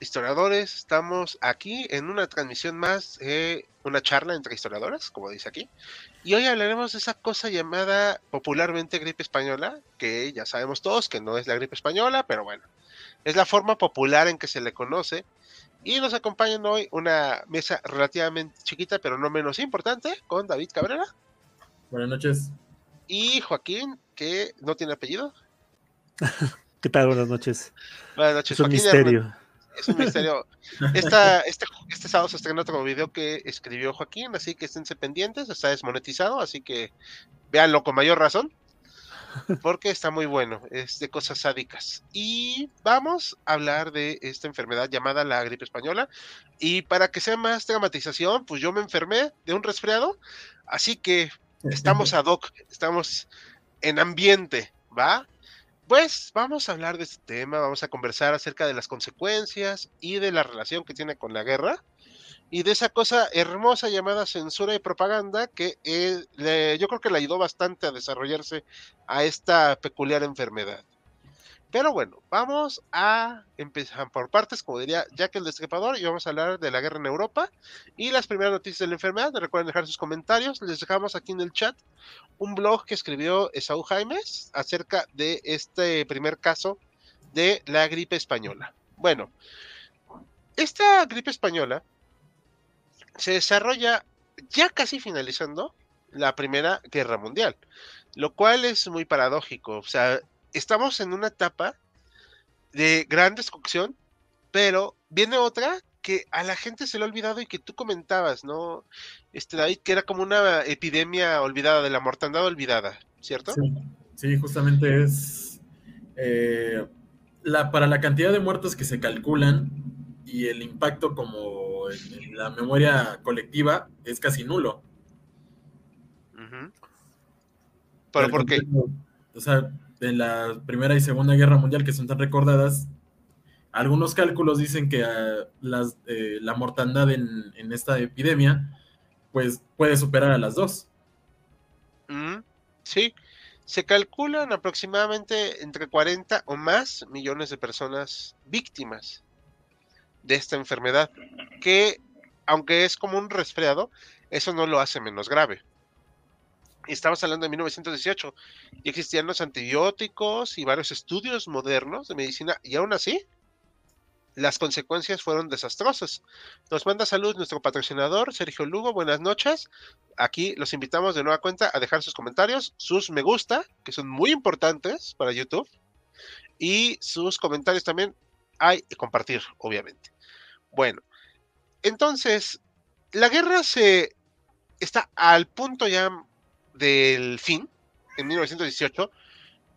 Historiadores. Estamos aquí en una transmisión más, eh, una charla entre historiadores, como dice aquí. Y hoy hablaremos de esa cosa llamada popularmente gripe española, que ya sabemos todos que no es la gripe española, pero bueno, es la forma popular en que se le conoce. Y nos acompañan hoy una mesa relativamente chiquita, pero no menos importante, con David Cabrera. Buenas noches. Y Joaquín, que no tiene apellido. ¿Qué tal? Buenas noches. Buenas noches. Es un Joaquín misterio. Es un misterio. Esta, este, este sábado se estrena otro video que escribió Joaquín, así que esténse pendientes. Está desmonetizado, así que véanlo con mayor razón. Porque está muy bueno, es de cosas sádicas. Y vamos a hablar de esta enfermedad llamada la gripe española. Y para que sea más dramatización, pues yo me enfermé de un resfriado. Así que estamos ad hoc, estamos en ambiente, ¿va? Pues vamos a hablar de este tema, vamos a conversar acerca de las consecuencias y de la relación que tiene con la guerra y de esa cosa hermosa llamada censura y propaganda que eh, le- yo creo que le ayudó bastante a desarrollarse a esta peculiar enfermedad. Pero bueno, vamos a empezar por partes, como diría Jack el Destripador, y vamos a hablar de la guerra en Europa y las primeras noticias de la enfermedad. Recuerden dejar sus comentarios, les dejamos aquí en el chat un blog que escribió Esaú Jaimes acerca de este primer caso de la gripe española. Bueno, esta gripe española se desarrolla ya casi finalizando la Primera Guerra Mundial, lo cual es muy paradójico. O sea, estamos en una etapa de gran destrucción, pero viene otra que a la gente se le ha olvidado y que tú comentabas, ¿no? Este David, que era como una epidemia olvidada, de la mortandad olvidada, ¿cierto? Sí, sí, justamente es eh, la, para la cantidad de muertos que se calculan y el impacto como en, en la memoria colectiva es casi nulo. ¿Pero por qué? O sea, en la Primera y Segunda Guerra Mundial que son tan recordadas, algunos cálculos dicen que ah, las, eh, la mortandad en, en esta epidemia pues puede superar a las dos. Mm, Sí, se calculan aproximadamente entre 40 o más millones de personas víctimas de esta enfermedad, que aunque es como un resfriado, eso no lo hace menos grave. Estamos hablando de 1918 y existían los antibióticos y varios estudios modernos de medicina y aún así las consecuencias fueron desastrosas. Nos manda salud nuestro patrocinador, Sergio Lugo. Buenas noches. Aquí los invitamos de nueva cuenta a dejar sus comentarios, sus me gusta, que son muy importantes para YouTube, y sus comentarios también hay y compartir, obviamente. Bueno, entonces, la guerra se está al punto ya del fin, en 1918,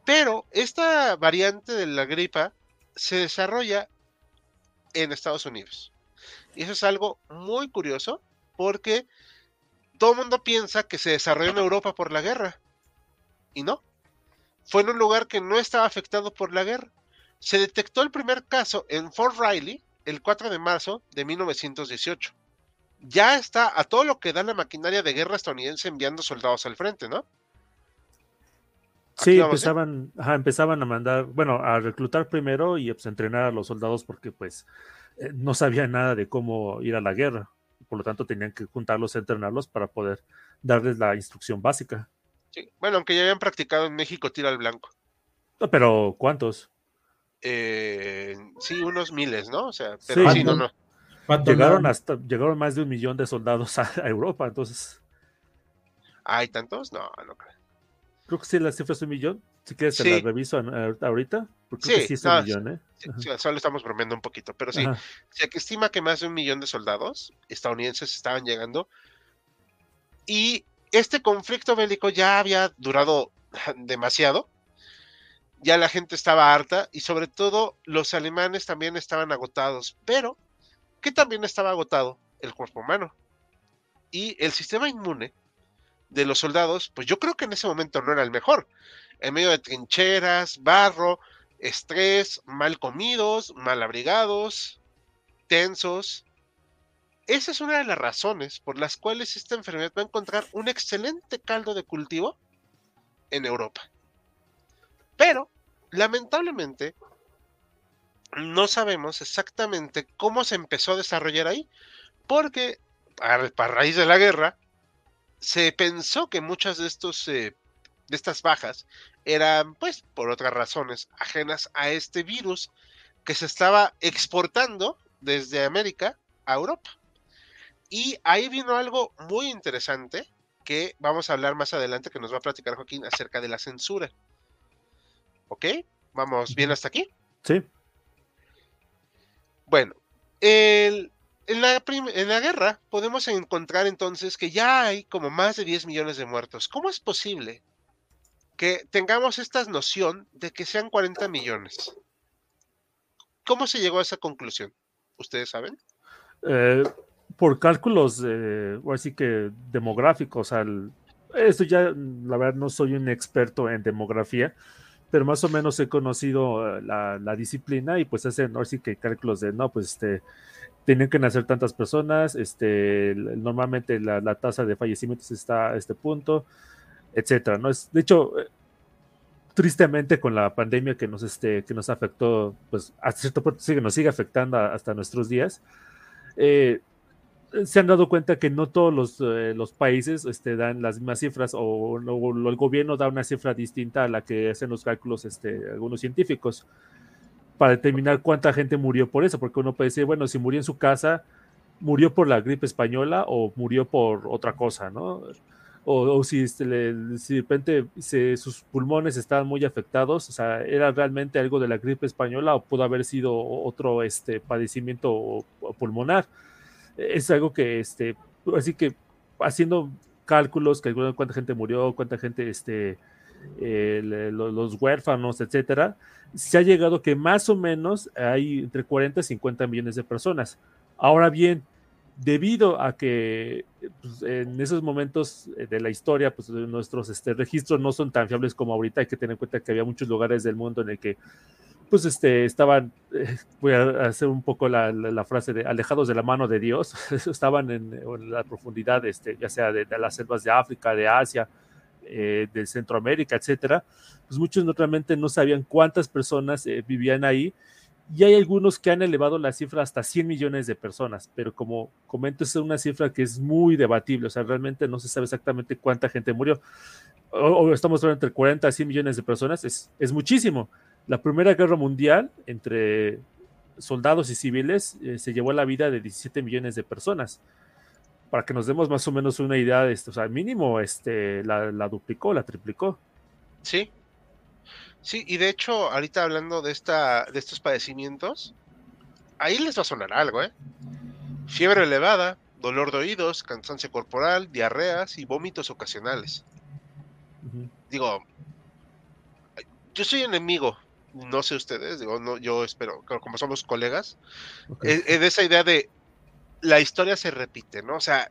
pero esta variante de la gripa se desarrolla en Estados Unidos. Y eso es algo muy curioso porque todo el mundo piensa que se desarrolló en Europa por la guerra. Y no. Fue en un lugar que no estaba afectado por la guerra. Se detectó el primer caso en Fort Riley el 4 de marzo de 1918. Ya está a todo lo que da la maquinaria de guerra estadounidense enviando soldados al frente, ¿no? Sí, Aquí ¿eh? empezaban, ajá, empezaban a mandar, bueno, a reclutar primero y pues, entrenar a los soldados porque pues eh, no sabían nada de cómo ir a la guerra. Por lo tanto, tenían que juntarlos, entrenarlos para poder darles la instrucción básica. Sí. Bueno, aunque ya habían practicado en México tiro al blanco. No, Pero, ¿cuántos? Eh, sí, unos miles, ¿no? O sea, pero Sí. sí, no, no. Llegaron hasta, llegaron más de un millón de soldados a, a Europa, entonces ¿Hay tantos? No, no creo. creo que sí la cifra es un millón. Si quieres te Sí. la reviso ahorita, porque creo Sí, que sí es no, un millón, ¿eh? Sí, Ajá. sí, solo estamos bromeando un poquito, pero sí, Ajá. se estima que más de un millón de soldados estadounidenses estaban llegando y este conflicto bélico ya había durado demasiado, ya la gente estaba harta y sobre todo los alemanes también estaban agotados, pero que también estaba agotado el cuerpo humano. Y el sistema inmune de los soldados, pues yo creo que en ese momento no era el mejor. En medio de trincheras, barro, estrés, mal comidos, mal abrigados, tensos. Esa es una de las razones por las cuales esta enfermedad va a encontrar un excelente caldo de cultivo en Europa. Pero, lamentablemente, no sabemos exactamente cómo se empezó a desarrollar ahí, porque a, raíz de la guerra, se pensó que muchas de estos eh, de estas bajas eran pues por otras razones ajenas a este virus que se estaba exportando desde América a Europa. Y ahí vino algo muy interesante que vamos a hablar más adelante que nos va a platicar Joaquín acerca de la censura. ¿Ok? ¿Vamos bien hasta aquí? Sí. Bueno, el, en la, en la guerra podemos encontrar entonces que ya hay como más de 10 millones de muertos. ¿Cómo es posible que tengamos esta noción de que sean 40 millones? ¿Cómo se llegó a esa conclusión? ¿Ustedes saben? Eh, por cálculos, eh, así que demográficos. Al, esto ya, la verdad, no soy un experto en demografía, pero más o menos he conocido eh, la, disciplina y pues hacen, así que cálculos de, no, pues este tienen que nacer tantas personas, este, normalmente la, tasa de fallecimientos está a este punto, etcétera, ¿no? Es, de hecho, eh, tristemente con la pandemia que nos, este, que nos afectó, pues hasta cierto punto sigue, nos sigue afectando hasta nuestros días, eh, se han dado cuenta que no todos los, eh, los países este, dan las mismas cifras o, o, el gobierno da una cifra distinta a la que hacen los cálculos este, algunos científicos para determinar cuánta gente murió por eso, porque uno puede decir, bueno, si murió en su casa, murió por la gripe española o murió por otra cosa, ¿no? O, si, este, si, de repente sus pulmones estaban muy afectados, o sea, era realmente algo de la gripe española o pudo haber sido otro este, padecimiento pulmonar. Es algo que, este, así que haciendo cálculos, que cuánta gente murió, cuánta gente, este, los huérfanos, etcétera, se ha llegado que más o menos hay entre 40 y 50 millones de personas. Ahora bien, debido a que pues, en esos momentos de la historia, pues nuestros este, registros no son tan fiables como ahorita, hay que tener en cuenta que había muchos lugares del mundo en el que pues este, estaban, eh, voy a hacer un poco la, frase de alejados de la mano de Dios, estaban en, la profundidad, este, ya sea de, las selvas de África, de Asia, eh, de Centroamérica, etcétera, pues muchos realmente no sabían cuántas personas eh, vivían ahí y hay algunos que han elevado la cifra hasta 100 millones de personas, pero como comento, es una cifra que es muy debatible, o sea, realmente no se sabe exactamente cuánta gente murió. O, estamos hablando entre 40 a 100 millones de personas, es, es muchísimo. La Primera Guerra Mundial, entre soldados y civiles, eh, se llevó la vida de 17 millones de personas para que nos demos más o menos una idea de esto. O sea, mínimo este, la, duplicó, la triplicó. Sí. Sí, y de hecho, ahorita hablando de, esta, de estos padecimientos, ahí les va a sonar algo, ¿eh? Fiebre elevada, dolor de oídos, cansancio corporal, diarreas y vómitos ocasionales. Digo, yo soy enemigo, no sé ustedes, digo, no, yo espero, como somos colegas, es, de esa idea de la historia se repite, ¿no? O sea,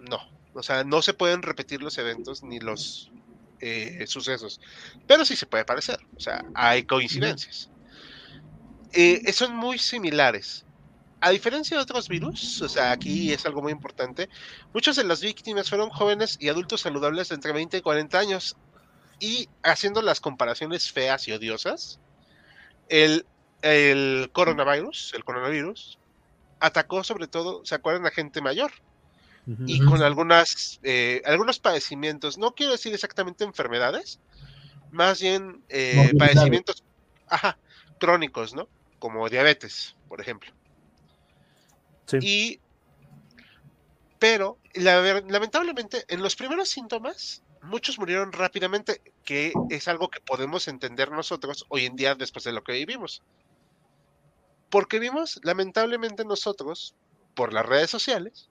no, o sea, no se pueden repetir los eventos ni los eh, sucesos, pero sí se puede parecer, o sea, hay coincidencias. Eh, son muy similares. A diferencia de otros virus, o sea, aquí es algo muy importante, muchas de las víctimas fueron jóvenes y adultos saludables de entre 20 y 40 años. Y haciendo las comparaciones feas y odiosas, el, el coronavirus, el coronavirus, atacó sobre todo, ¿se acuerdan? A gente mayor. Y con algunas, eh, algunos padecimientos, no quiero decir exactamente enfermedades, más bien eh, padecimientos ajá, crónicos, ¿no? Como diabetes, por ejemplo. Sí. Y, pero lamentablemente en los primeros síntomas, muchos murieron rápidamente, que es algo que podemos entender nosotros hoy en día después de lo que vivimos. Porque vimos, lamentablemente nosotros, por las redes sociales,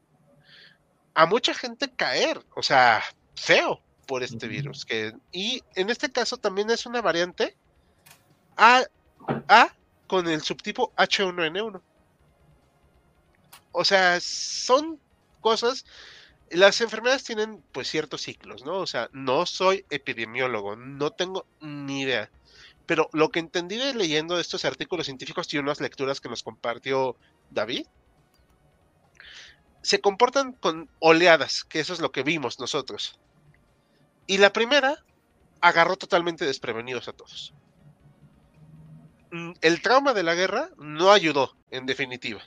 a mucha gente caer. O sea, feo por este virus. Que, y en este caso también es una variante A, A con el subtipo H1N1. O sea, son cosas. Las enfermedades tienen pues ciertos ciclos, ¿no? O sea, no soy epidemiólogo, no tengo ni idea. Pero lo que entendí leyendo estos artículos científicos y unas lecturas que nos compartió David, se comportan con oleadas, que eso es lo que vimos nosotros. Y la primera agarró totalmente desprevenidos a todos. Mm, el trauma de la guerra no ayudó, en definitiva.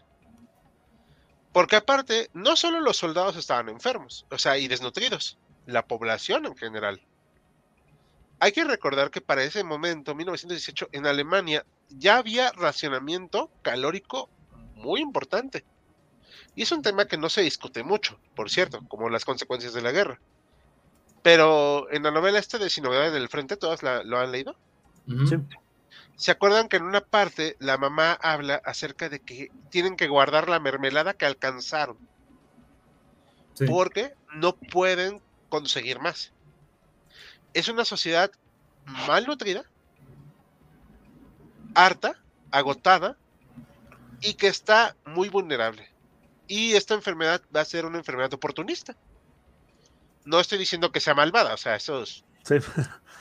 Porque aparte, no solo los soldados estaban enfermos, o sea, y desnutridos, la población en general. Hay que recordar que para ese momento, 1918, en Alemania ya había racionamiento calórico muy importante. Y es un tema que no se discute mucho, por cierto, como las consecuencias de la guerra. Pero en la novela esta de Sin novedades del frente, ¿todas lo han leído? Sí. ¿Se acuerdan que en una parte la mamá habla acerca de que tienen que guardar la mermelada que alcanzaron? Porque no pueden conseguir más es una sociedad mal nutrida, harta, agotada y que está muy vulnerable. Y esta enfermedad va a ser una enfermedad oportunista. No estoy diciendo que sea malvada, o sea, eso es...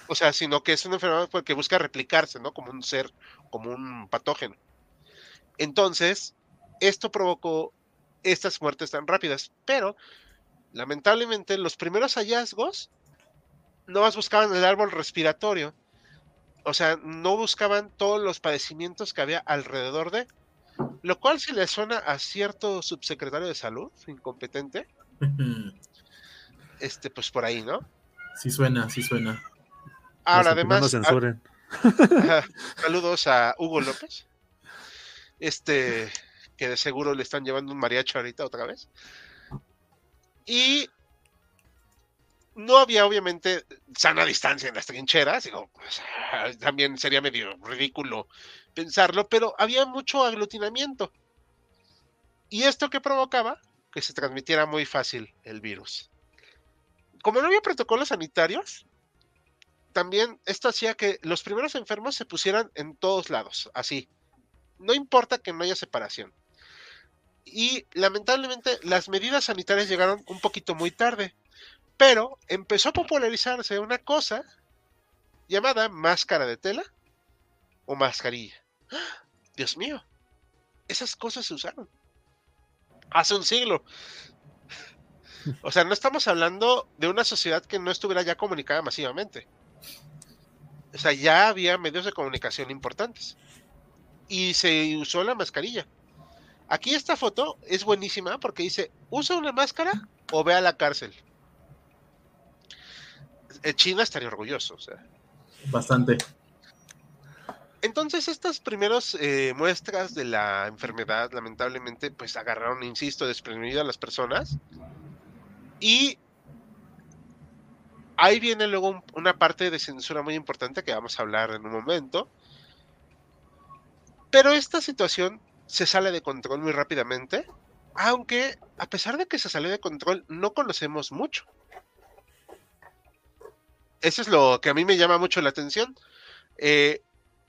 O sea, sino que es una enfermedad que busca replicarse, ¿no? Como un ser, como un patógeno. Entonces, esto provocó estas muertes tan rápidas, pero lamentablemente los primeros hallazgos no más buscaban el árbol respiratorio. O sea, no buscaban todos los padecimientos que había alrededor de. Lo cual si le suena a cierto subsecretario de salud, incompetente. Este, pues por ahí, ¿no? Sí suena, sí suena. Ahora, además. saludos a Hugo López. Este, que de seguro le están llevando un mariachi ahorita otra vez. Y no había obviamente sana distancia en las trincheras, digo, también sería medio ridículo pensarlo, pero había mucho aglutinamiento. ¿Y esto que provocaba? Que se transmitiera muy fácil el virus. Como no había protocolos sanitarios, también esto hacía que los primeros enfermos se pusieran en todos lados, así. No importa que no haya separación. Y lamentablemente las medidas sanitarias llegaron un poquito muy tarde. Pero empezó a popularizarse una cosa llamada máscara de tela o mascarilla. Dios mío, esas cosas se usaron hace un siglo. O sea, no estamos hablando de una sociedad que no estuviera ya comunicada masivamente. O sea, ya había medios de comunicación importantes. Y se usó la mascarilla. Aquí esta foto es buenísima porque dice, usa una máscara o ve a la cárcel. Eh, China estaría orgulloso. O sea. Bastante. Entonces, estas primeras eh, muestras de la enfermedad, lamentablemente, pues agarraron, insisto, desprevenido a las personas. Y ahí viene luego una parte de censura muy importante que vamos a hablar en un momento. Pero esta situación se sale de control muy rápidamente, aunque a pesar de que se salió de control, no conocemos mucho eso es lo que a mí me llama mucho la atención. Eh,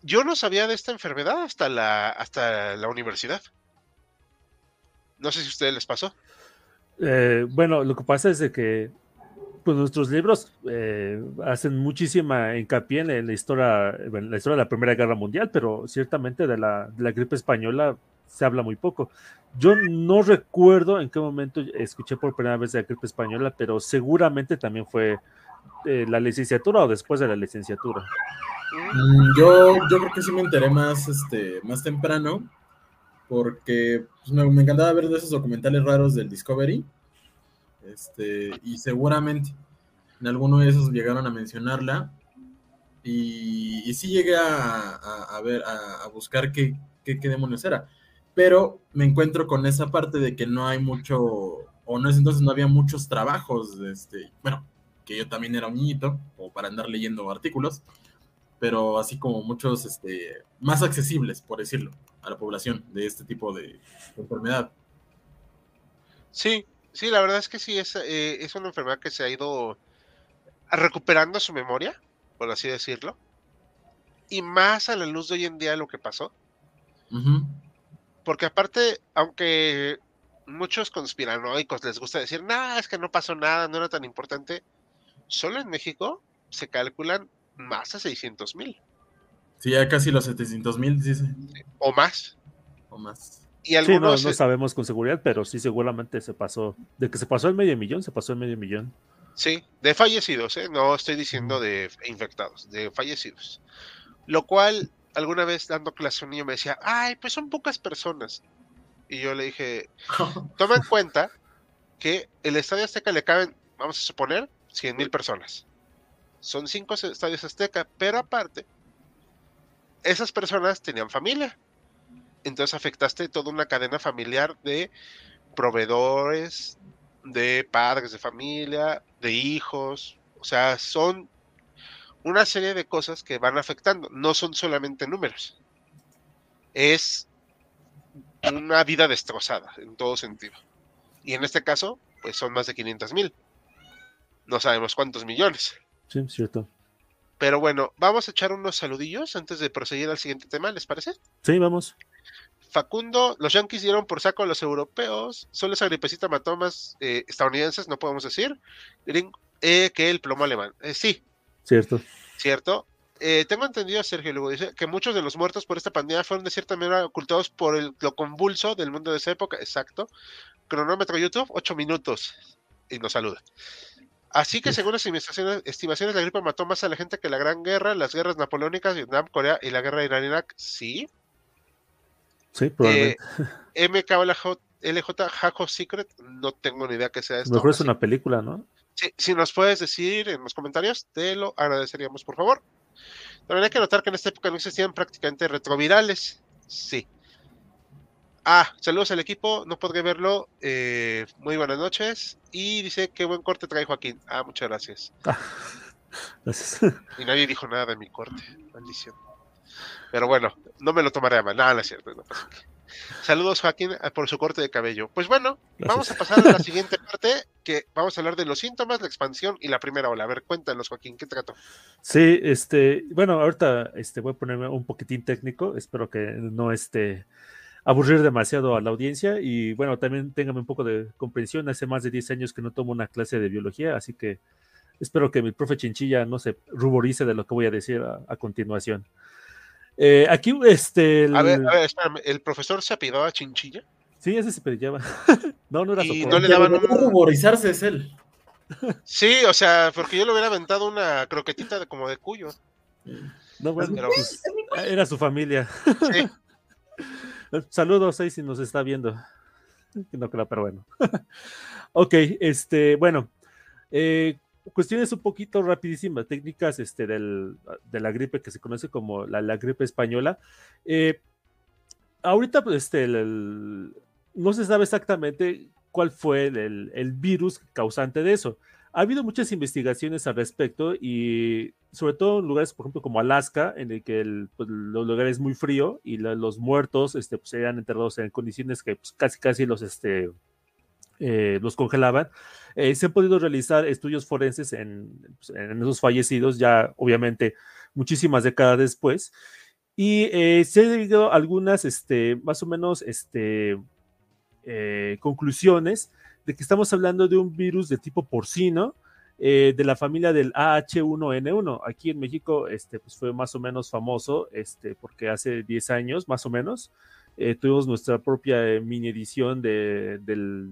yo no sabía de esta enfermedad hasta la, hasta la universidad. No sé si a ustedes les pasó. Eh, bueno, lo que pasa es de que pues, nuestros libros eh, hacen muchísima hincapié en la historia, en la historia de la Primera Guerra Mundial, pero ciertamente de la, gripe española se habla muy poco. Yo no recuerdo en qué momento escuché por primera vez de la gripe española, pero seguramente también fue la licenciatura o después de la licenciatura? Mm, yo, yo creo que sí me enteré más, este, más temprano, porque pues, me, encantaba ver de esos documentales raros del Discovery, este, y seguramente en alguno de esos llegaron a mencionarla, y, sí llegué a, ver, a, buscar qué, qué, qué demonios era, pero me encuentro con esa parte de que no hay mucho, o no es entonces no había muchos trabajos, este, bueno, que yo también era un niñito, o para andar leyendo artículos, pero así como muchos este, más accesibles, por decirlo, a la población de este tipo de, enfermedad. Sí, sí, la verdad es que sí, es, eh, es una enfermedad que se ha ido recuperando su memoria, por así decirlo, y más a la luz de hoy en día lo que pasó. Porque aparte, aunque muchos conspiranoicos les gusta decir, nada, es que no pasó nada, no era tan importante, solo en México se calculan más de 600 mil. Sí, ya casi los 700 mil, dice. O más. O más. Y algunos, sí, no, sabemos con seguridad, pero sí seguramente se pasó, de que se pasó el medio millón, se pasó el medio millón. Sí, de fallecidos, ¿eh? no estoy diciendo de infectados, de fallecidos. Lo cual, alguna vez dando clase un niño me decía, ay, pues son pocas personas. Y yo le dije, toma en cuenta que el Estadio Azteca le caben, vamos a suponer, 100 mil personas. Son cinco estadios Azteca, pero aparte, esas personas tenían familia. Entonces afectaste toda una cadena familiar de proveedores, de padres de familia, de hijos. O sea, son una serie de cosas que van afectando. No son solamente números. Es una vida destrozada en todo sentido. Y en este caso, pues son más de 500 mil. No sabemos cuántos millones. Sí, cierto. Pero bueno, vamos a echar unos saludillos antes de proseguir al siguiente tema, ¿les parece? Sí, vamos. Facundo, los Yankees dieron por saco a los europeos, solo esa gripecita mató más eh, estadounidenses, no podemos decir, eh, que el plomo alemán. Eh, sí. Cierto. Cierto. tengo entendido, Sergio Lugo dice, que muchos de los muertos por esta pandemia fueron de cierta manera ocultados por el, lo convulso del mundo de esa época. Exacto. Cronómetro YouTube, ocho minutos. Y nos saluda. Así que según las estimaciones, la gripe mató más a la gente que la Gran Guerra, las guerras napoleónicas, Vietnam, Corea y la guerra de Irán-Irak. Sí. Sí, probablemente. Eh, MKLJ Jaco Secret, no tengo ni idea que sea esto. Mejor es una película, ¿no? Sí, si nos puedes decir en los comentarios, te lo agradeceríamos, por favor. También hay que notar que en esta época no existían prácticamente retrovirales. Sí. Ah, saludos al equipo, no podré verlo. Eh, muy buenas noches. Y dice, qué buen corte trae Joaquín. Ah, muchas gracias. gracias. Y nadie dijo nada de mi corte, maldición. Pero bueno, no me lo tomaré a mal. Nada, no es cierto. Saludos, Joaquín, eh, por su corte de cabello. Pues bueno, vamos a pasar a la siguiente parte, que vamos a hablar de los síntomas, la expansión y la primera ola. A ver, cuéntanos, Joaquín, ¿qué trato? Sí, este, bueno, ahorita este, voy a ponerme un poquitín técnico. Espero que no esté aburrir demasiado a la audiencia y bueno, también téngame un poco de comprensión. Hace más de 10 años que no tomo una clase de biología, así que espero que mi profe Chinchilla no se ruborice de lo que voy a decir a, continuación. Eh, aquí, este. A ver, a ver, espérame, ¿el profesor se apidaba a Chinchilla? Sí, ese se pillaba. no, no era Y no le daban un... ruborizarse es él. Sí, o sea, porque yo le hubiera aventado una croquetita de, como de cuyo. No, bueno, pues, era su familia. Sí. Saludos ahí si nos está viendo. No creo, pero bueno. ok, este, bueno. Eh, cuestiones un poquito rapidísimas, técnicas este, del, de la gripe que se conoce como la, la gripe española. Eh, ahorita, pues, este, no se sabe exactamente cuál fue el, el, virus causante de eso. Ha habido muchas investigaciones al respecto y sobre todo en lugares, por ejemplo, como Alaska, en el que el, pues, los lugares es muy frío y los muertos este, pues, eran enterrados en condiciones que pues, casi casi los, este, eh, los congelaban. Eh, se han podido realizar estudios forenses en, pues, en, esos fallecidos, ya obviamente muchísimas décadas después. Y eh, se han llegado algunas, este, más o menos, este, conclusiones de que estamos hablando de un virus de tipo porcino, eh, de la familia del AH1N1. Aquí en México este, pues fue más o menos famoso, este, porque hace 10 años más o menos eh, tuvimos nuestra propia eh, mini edición de,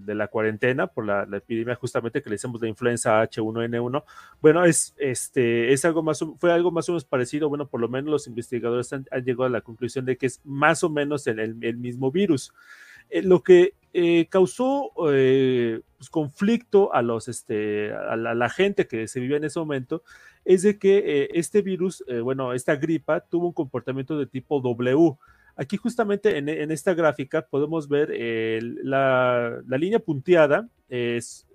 la cuarentena por la, epidemia justamente que le hicimos la influenza H1N1. Bueno, es, este, es algo más, fue algo más o menos parecido, bueno, por lo menos los investigadores han, llegado a la conclusión de que es más o menos el mismo virus. lo que eh, causó eh, pues, conflicto a, los, este, a la, gente que se vivía en ese momento es de que eh, este virus, bueno, esta gripa tuvo un comportamiento de tipo W. Aquí justamente en, esta gráfica podemos ver la, la, línea punteada, es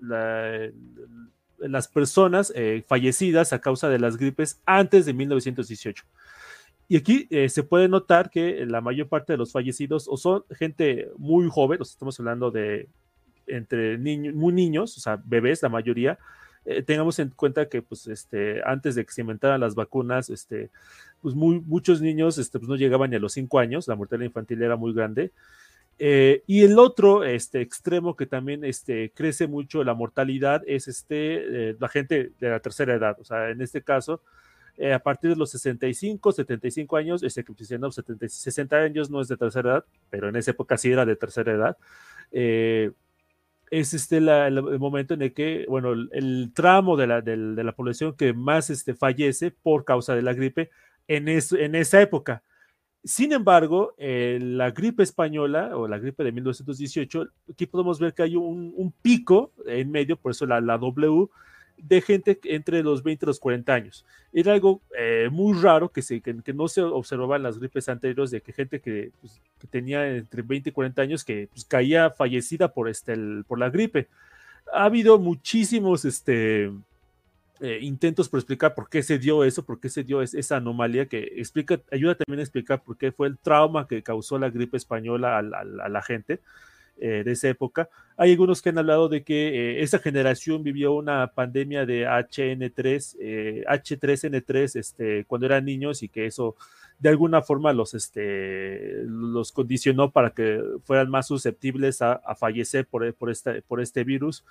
las personas fallecidas a causa de las gripes antes de 1918. Y aquí eh, se puede notar que la mayor parte de los fallecidos o son gente muy joven, o estamos hablando de entre niños, muy niños, o sea, bebés, la mayoría, eh, tengamos en cuenta que pues este antes de que se inventaran las vacunas este pues muy, muchos niños este, pues, no llegaban ni a los cinco años la mortalidad infantil era muy grande eh, y el otro este extremo que también este crece mucho la mortalidad es este eh, la gente de la tercera edad o sea en este caso a partir de los 65, 75 años, este, 60 años no es de tercera edad, pero en esa época sí era de tercera edad, eh, es este el, momento en el que, bueno, el, tramo de la, de, la, población que más este, fallece por causa de la gripe en, en esa época. Sin embargo, eh, la gripe española o la gripe de 1918, aquí podemos ver que hay un, un pico en medio, por eso la, la W, de gente entre los 20 y los 40 años. Era algo eh, muy raro que, se, que, no se observaba en las gripes anteriores, de que gente que, pues, tenía entre 20 y 40 años que pues, caía fallecida por, este, por la gripe. Ha habido muchísimos este, eh, intentos por explicar por qué se dio eso, por qué se dio esa anomalía que explica, ayuda también a explicar por qué fue el trauma que causó la gripe española a la gente. Eh, de esa época. Hay algunos que han hablado de que eh, esa generación vivió una pandemia de HN3, H3N3 este, cuando eran niños y que eso de alguna forma los, este, los condicionó para que fueran más susceptibles a, fallecer por, por, por este virus.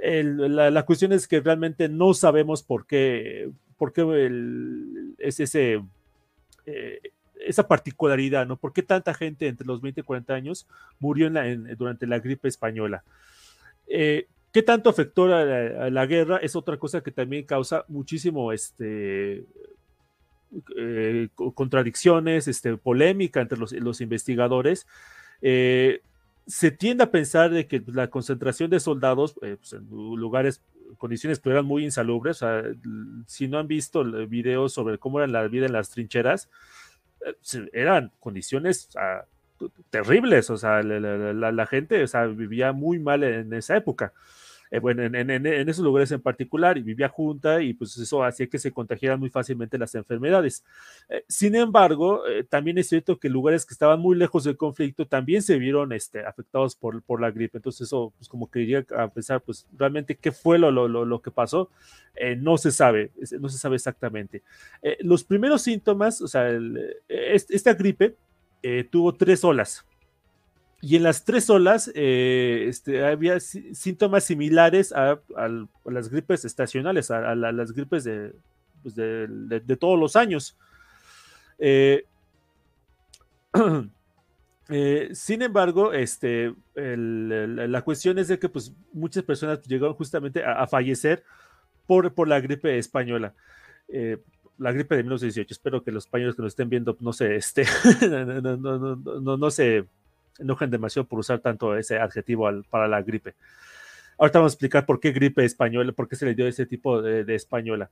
la, cuestión es que realmente no sabemos por qué, por qué es ese, eh, esa particularidad, ¿no? ¿Por qué tanta gente entre los 20 y 40 años murió durante la gripe española? Eh, ¿Qué tanto afectó a la, guerra? Es otra cosa que también causa muchísimo este, eh, contradicciones, este, polémica entre los, investigadores. Eh, se tiende a pensar de que la concentración de soldados pues, en lugares, condiciones que eran muy insalubres, si no han visto videos sobre cómo era la vida en las trincheras, eran condiciones terribles, o sea, la, gente vivía muy mal en esa época. Eh, bueno, en, esos lugares en particular, y vivía junta, y pues eso hacía que se contagiaran muy fácilmente las enfermedades. Eh, sin embargo, eh, también es cierto que lugares que estaban muy lejos del conflicto también se vieron este, afectados por, por la gripe. Entonces, eso, pues como quería pensar, pues realmente qué fue lo, lo, lo que pasó, no se sabe, no se sabe exactamente. los primeros síntomas, o sea, esta gripe tuvo tres olas. Y en las tres olas eh, este, había síntomas similares a, las gripes estacionales, a, las gripes pues, de, todos los años. Eh, eh, sin embargo, este, la cuestión es de que pues, muchas personas llegaron justamente a, fallecer por, la gripe española. la gripe de 1918. Espero que los españoles que nos estén viendo no se, este, no, se enojen demasiado por usar tanto ese adjetivo para la gripe. Ahorita vamos a explicar por qué gripe española, por qué se le dio ese tipo de, española.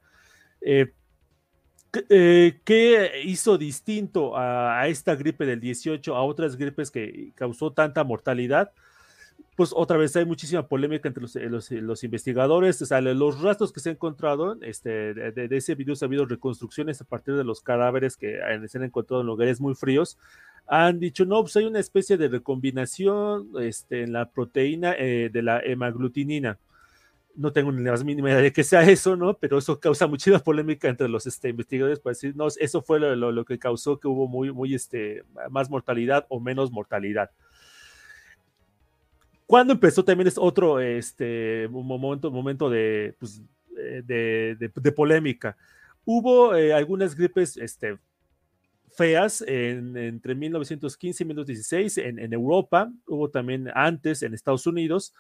Eh, eh, ¿Qué hizo distinto a, esta gripe del 18 a otras gripes que causó tanta mortalidad? Pues otra vez hay muchísima polémica entre los, los, investigadores. O sea, los rastros que se han encontrado este, de, ese virus ha habido reconstrucciones a partir de los cadáveres que se han encontrado en lugares muy fríos han dicho, no, pues hay una especie de recombinación este, en la proteína eh, de la hemaglutinina. No tengo ni la mínima idea de que sea eso, ¿no? Pero eso causa muchísima polémica entre los este, investigadores para decir, no, eso fue lo, que causó que hubo muy, muy, este, más mortalidad o menos mortalidad. Cuando empezó también es otro este, momento, momento de, pues, eh, de, polémica. Hubo eh, algunas gripes este, feas entre 1915 y 1916 en, Europa, hubo también antes en Estados Unidos,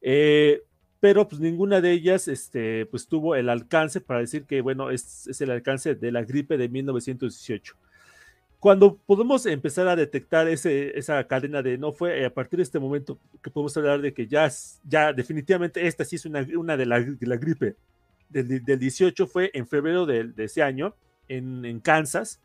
eh, pero pues ninguna de ellas este, pues tuvo el alcance para decir que, bueno, es, el alcance de la gripe de 1918 cuando podemos empezar a detectar ese, esa cadena de no fue a partir de este momento que podemos hablar de que ya, ya definitivamente esta sí es una, una de, la, la gripe del, del, 18 fue en febrero de, de ese año en, en, Kansas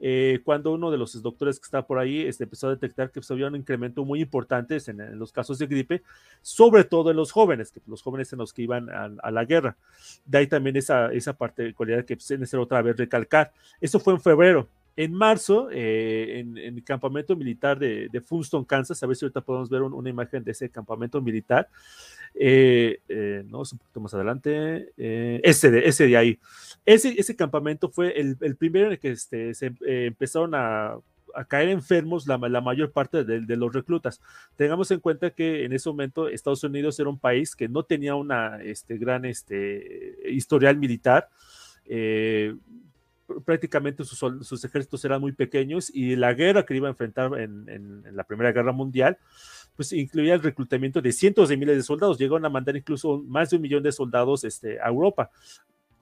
eh, cuando uno de los doctores que está por ahí este, empezó a detectar que pues, había un incremento muy importante en, los casos de gripe, sobre todo en los jóvenes, que los jóvenes en los que iban a, la guerra. De ahí también esa, esa particularidad que pues, necesario otra vez recalcar. Eso fue en febrero. En marzo, eh, en, el campamento militar de, de, Funston, Kansas, a ver si ahorita podemos ver una imagen de ese campamento militar. Eh, eh, no, un poquito más adelante. ese, de, ese de ahí. Ese, ese campamento fue el, el primero en el que este, se empezaron a a caer enfermos la, la mayor parte de, los reclutas. Tengamos en cuenta que en ese momento Estados Unidos era un país que no tenía una este, gran este, historial militar. Eh, prácticamente sus, ejércitos eran muy pequeños y la guerra que iba a enfrentar en, la Primera Guerra Mundial, pues incluía el reclutamiento de cientos de miles de soldados. Llegaron a mandar incluso más de un millón de soldados este, a Europa,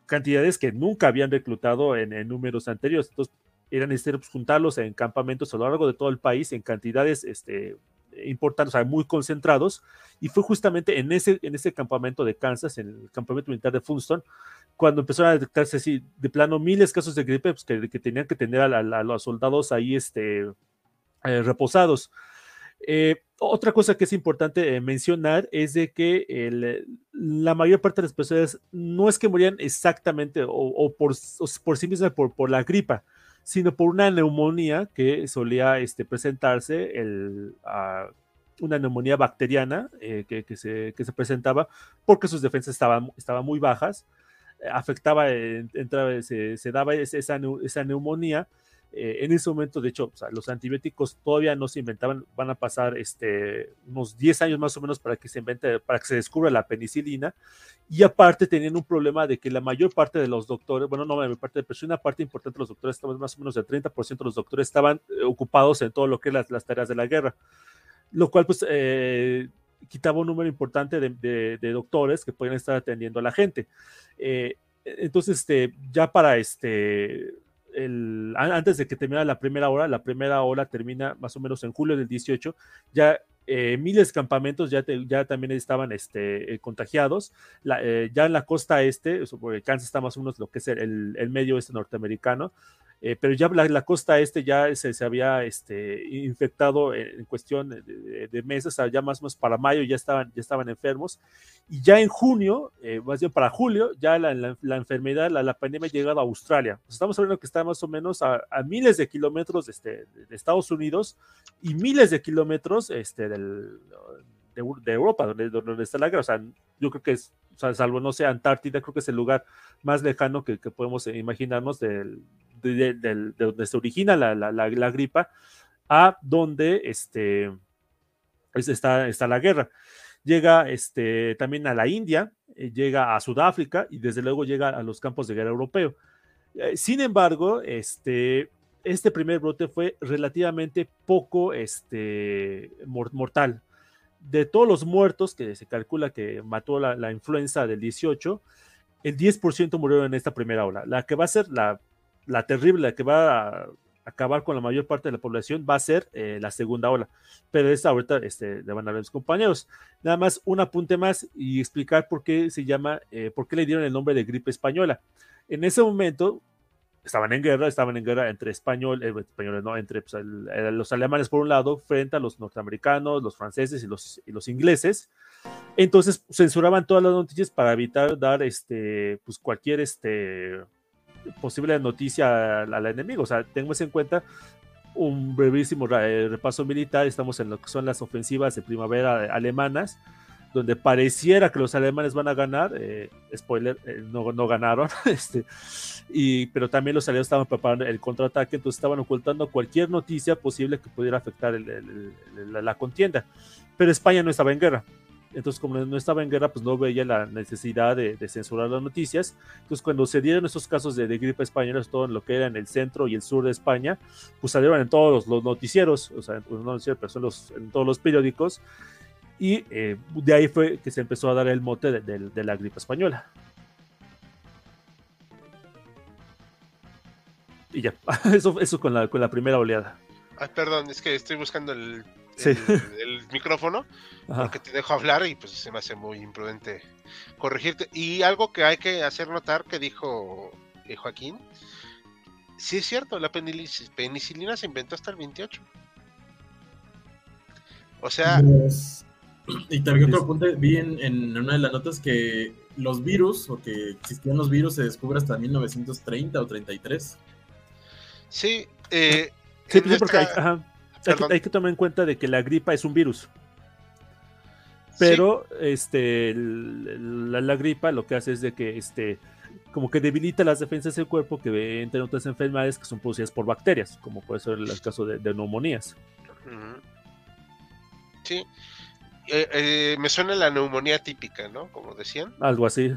cantidades que nunca habían reclutado en, en números anteriores. Entonces, era necesario pues, juntarlos en campamentos a lo largo de todo el país en cantidades este, importantes, o sea, muy concentrados, y fue justamente en ese, en ese campamento de Kansas, en el campamento militar de Funston, cuando empezaron a detectarse así, de plano miles casos de gripe pues, que, tenían que tener a, los soldados ahí este, eh, reposados. Eh, otra cosa que es importante eh, mencionar es de que la mayor parte de las personas no es que morían exactamente o, por, sí mismas por, la gripa, sino por una neumonía que solía este, presentarse, uh, una neumonía bacteriana que, se, presentaba porque sus defensas estaban muy bajas, afectaba, entraba, se, se, daba esa, esa neumonía eh, en ese momento, de hecho, o sea, los antibióticos todavía no se inventaban, van a pasar este, unos 10 años más o menos para que se invente, para que se descubra la penicilina. Y aparte tenían un problema de que la mayor parte de los doctores, bueno, no la mayor parte, pero una parte importante de los doctores, estaban más o menos el 30% de los doctores estaban eh, ocupados en todo lo que es las, las, tareas de la guerra, lo cual pues eh, quitaba un número importante de, doctores que podían estar atendiendo a la gente. Eh, entonces, este, ya para este antes de que terminara la primera hora, la primera hora termina más o menos en julio del 18, ya eh, miles de campamentos ya, también estaban este, eh, contagiados. Ya en la costa este, porque Kansas está más o menos lo que es el, el medio este norteamericano, eh, pero ya la, la, costa este ya se, se había este, infectado en, en cuestión de, de, meses, ya más o menos para mayo ya estaban, ya estaban enfermos, y ya en junio, eh, más bien para julio, ya la, la, la enfermedad, la, pandemia ha llegado a Australia. Pues estamos hablando que está más o menos a, a miles de kilómetros este, de Estados Unidos y miles de kilómetros este, del, de, de, Europa, donde, donde está la guerra. O sea, yo creo que es, o sea, salvo, no sé, Antártida, creo que es el lugar más lejano que, que podemos imaginarnos del, de, de, de, donde se origina la, la, gripa a donde este, está, está la guerra. Llega este, también a la India, eh, llega a Sudáfrica y desde luego llega a los campos de guerra europeo. Eh, sin embargo, este, este primer brote fue relativamente poco este, mortal. De todos los muertos que se calcula que mató la, la influenza del 18, el 10% murieron en esta primera ola. La que va a ser la la terrible, la que va a acabar con la mayor parte de la población, va a ser eh, la segunda ola. Pero esta ahorita este, le van a ver mis compañeros. Nada más un apunte más y explicar por qué se llama, eh, por qué le dieron el nombre de gripe española. En ese momento estaban en guerra, estaban en guerra entre español, eh, españoles, no, entre pues, los alemanes por un lado, frente a los norteamericanos, los franceses y los, y los ingleses. Entonces censuraban todas las noticias para evitar dar este, pues cualquier este, posible noticia al, al, enemigo. O sea, tenemos en cuenta un brevísimo eh, repaso militar. Estamos en lo que son las ofensivas de primavera alemanas, donde pareciera que los alemanes van a ganar. Eh, spoiler, eh, no, no, ganaron. este, y, pero también los aliados estaban preparando el contraataque, entonces estaban ocultando cualquier noticia posible que pudiera afectar la contienda. Pero España no estaba en guerra. Entonces, como no estaba en guerra, pues no veía la necesidad de, censurar las noticias. Entonces, cuando se dieron estos casos de, de, gripe española, todo en lo que era en el centro y el sur de España, pues salieron en todos los noticieros, o sea, no noticieros, en todos los periódicos. Y eh, de ahí fue que se empezó a dar el mote de, la gripe española. Y ya, eso, eso con, la, con la primera oleada. Ay, perdón, es que estoy buscando el sí. el, el, micrófono, Ajá. porque te dejo hablar y pues se me hace muy imprudente corregirte. Y algo que hay que hacer notar que dijo eh, Joaquín, sí es cierto, la penicilina se inventó hasta el 28. O sea... Y también otro punto, vi en, en, una de las notas que los virus, o que existían los virus, se descubre hasta 1930 o 33. Sí, Eh, Sí, pues sí, porque hay, ajá. Hay que, Perdón. hay que tomar en cuenta de que la gripa es un virus. sí, Pero este la, la gripa lo que hace es de que este como que debilita las defensas del cuerpo que entran otras enfermedades que son producidas por bacterias, como puede ser el caso de, de neumonías. Sí. Eh, eh, me suena la neumonía típica, ¿no? Como decían. Algo así.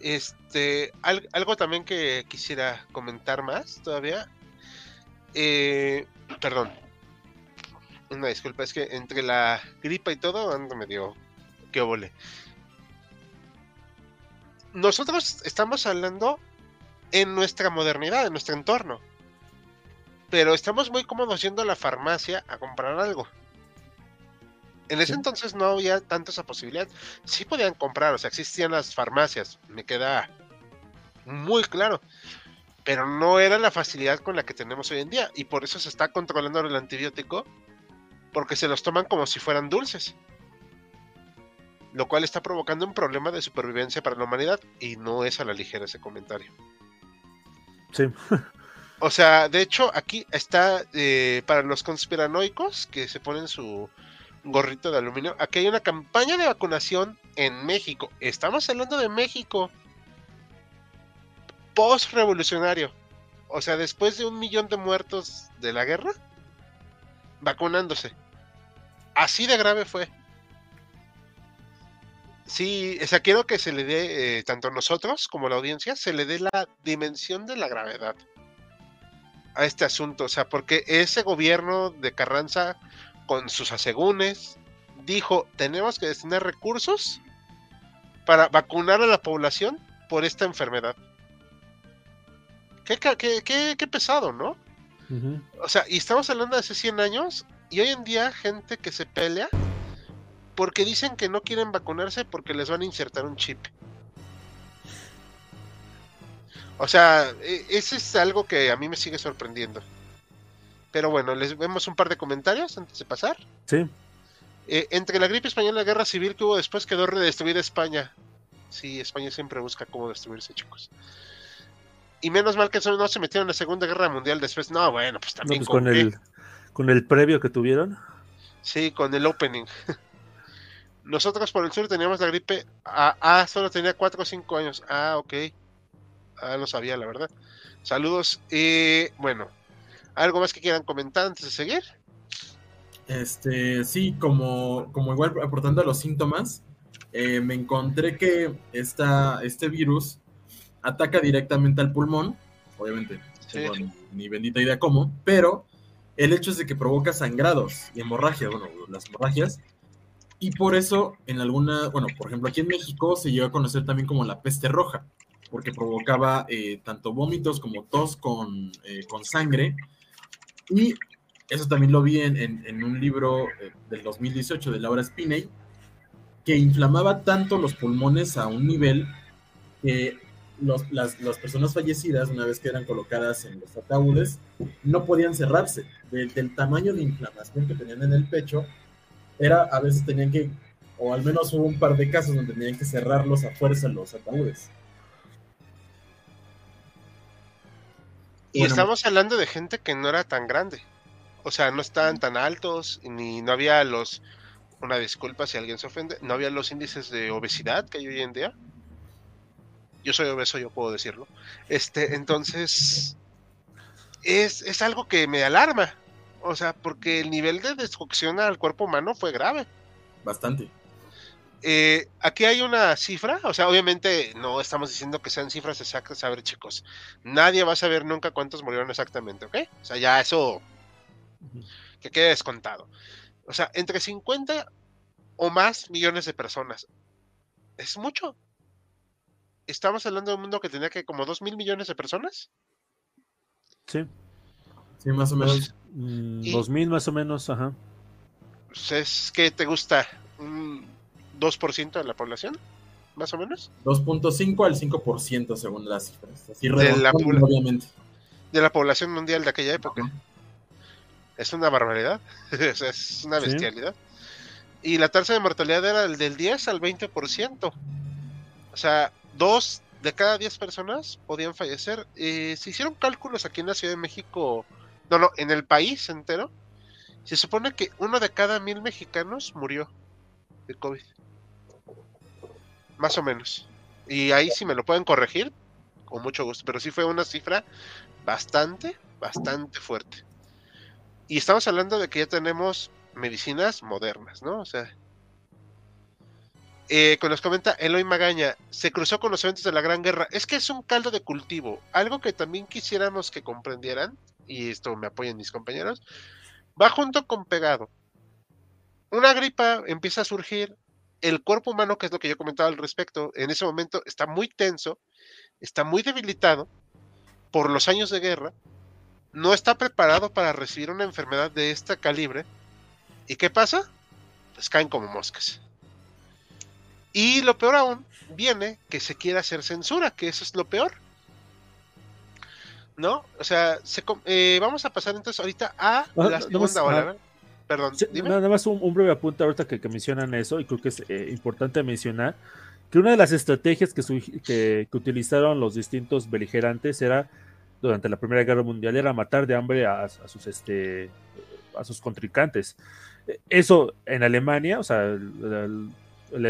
Este, al- algo también que quisiera comentar más todavía. Eh, perdón. Una disculpa, es que entre la gripa y todo ando medio que vole. Nosotros estamos hablando en nuestra modernidad, en nuestro entorno. Pero estamos muy cómodos yendo a la farmacia a comprar algo. En ese entonces no había tanto esa posibilidad. Sí podían comprar, o sea, existían las farmacias, me queda muy claro. Pero no era la facilidad con la que tenemos hoy en día. Y por eso se está controlando el antibiótico, porque se los toman como si fueran dulces. Lo cual está provocando un problema de supervivencia para la humanidad. Y no es a la ligera ese comentario. Sí. O sea, de hecho, aquí está eh, para los conspiranoicos que se ponen su gorrito de aluminio. Aquí hay una campaña de vacunación en México. Estamos hablando de México. Post-revolucionario. O sea, después de un millón de muertos de la guerra, vacunándose. Así de grave fue. Sí, o sea, quiero que se le dé, eh, tanto nosotros como la audiencia, se le dé la dimensión de la gravedad a este asunto. O sea, porque ese gobierno de Carranza, con sus asegúnes, dijo, tenemos que destinar recursos para vacunar a la población por esta enfermedad. Qué, ca- qué- qué- qué pesado, ¿no? O sea, y estamos hablando de hace 100 años y hoy en día gente que se pelea porque dicen que no quieren vacunarse porque les van a insertar un chip. O sea, e- ese es algo que a mí me sigue sorprendiendo. Pero bueno, les vemos un par de comentarios antes de pasar. Sí. Eh, entre la gripe española y la guerra civil que hubo después quedó redestruida España. Sí, España siempre busca cómo destruirse, chicos. Y menos mal que eso no se metieron en la Segunda Guerra Mundial después. No, bueno, pues No, también pues con con el con el previo que tuvieron. Sí, con el opening. Nosotros por el sur teníamos la gripe. Ah, ah, solo tenía 4 o 5 años. Ah, ok. Ah, lo sabía, la verdad. Saludos. Y bueno, ¿algo más que quieran comentar antes de seguir? Este, sí, como, como igual aportando a los síntomas, eh, me encontré que esta, este virus ataca directamente al pulmón, obviamente, Sí. no ni bendita idea cómo, pero el hecho es de que provoca sangrados y hemorragias, bueno, las hemorragias, y por eso en alguna, bueno, por ejemplo, aquí en México se llegó a conocer también como la peste roja, porque provocaba eh, tanto vómitos como tos con, eh, con sangre, y eso también lo vi en, en- en un libro eh, del 2018 de Laura Spinney, que inflamaba tanto los pulmones a un nivel que los- las, las personas fallecidas, una vez que eran colocadas en los ataúdes, no podían cerrarse. De- del tamaño de inflamación que tenían en el pecho, era a veces tenían que, o al menos hubo un par de casos donde tenían que cerrarlos a fuerza los ataúdes. Y Bueno. estamos hablando de gente que no era tan grande. O sea, no estaban tan altos, ni no había los. Una disculpa si alguien se ofende. No había los índices de obesidad que hay hoy en día. Yo soy obeso, yo puedo decirlo. Este, entonces. Es, es algo que me alarma. O sea, porque el nivel de destrucción al cuerpo humano fue grave. Bastante. Eh, aquí hay una cifra, o sea, obviamente no estamos diciendo que sean cifras exactas, a ver chicos, nadie va a saber nunca cuántos murieron exactamente, ¿ok? O sea, ya eso que quede descontado. O sea, entre 50 o más millones de personas. Es mucho. Estamos hablando de un mundo que tenía que como 2 mil millones de personas. Sí. Sí, más o menos. Mm, Y- 2000 más o menos, ajá. Pues es que te gusta un 2% de la población, más o menos, 2.5 al 5% según las cifras. Así De la obviamente. de la población mundial de aquella época. Ajá. Es una barbaridad, es una Sí. bestialidad. Y la tasa de mortalidad era el del 10 al 20%. O sea, dos de cada 10 personas podían fallecer. Eh, se hicieron cálculos aquí en la Ciudad de México no, no, en el país entero, se supone que uno de cada mil mexicanos murió de COVID. Más o menos. Y ahí si me lo pueden corregir, con mucho gusto. Pero sí fue una cifra bastante, bastante fuerte. Y estamos hablando de que ya tenemos medicinas modernas, ¿no? O sea, eh, nos comenta Eloy Magaña, se cruzó con los eventos de la Gran Guerra. Es que es un caldo de cultivo. Algo que también quisiéramos que comprendieran, y esto me apoyan mis compañeros, va junto con pegado. Una gripa empieza a surgir, el cuerpo humano, que es lo que yo comentaba al respecto, en ese momento está muy tenso, está muy debilitado por los años de guerra, no está preparado para recibir una enfermedad de este calibre. ¿Y qué pasa? Pues caen como moscas. Y lo peor aún, viene que se quiera hacer censura, que eso es lo peor. ¿No? O sea, eh, vamos a pasar entonces ahorita a la segunda ola. Perdón, nada más un, breve apunte ahorita que, mencionan eso, y creo que es eh, importante mencionar que una de las estrategias que, que, utilizaron los distintos beligerantes era, durante la Primera Guerra Mundial, era matar de hambre a, sus, este, a sus contrincantes. Eso en Alemania, o sea, el, el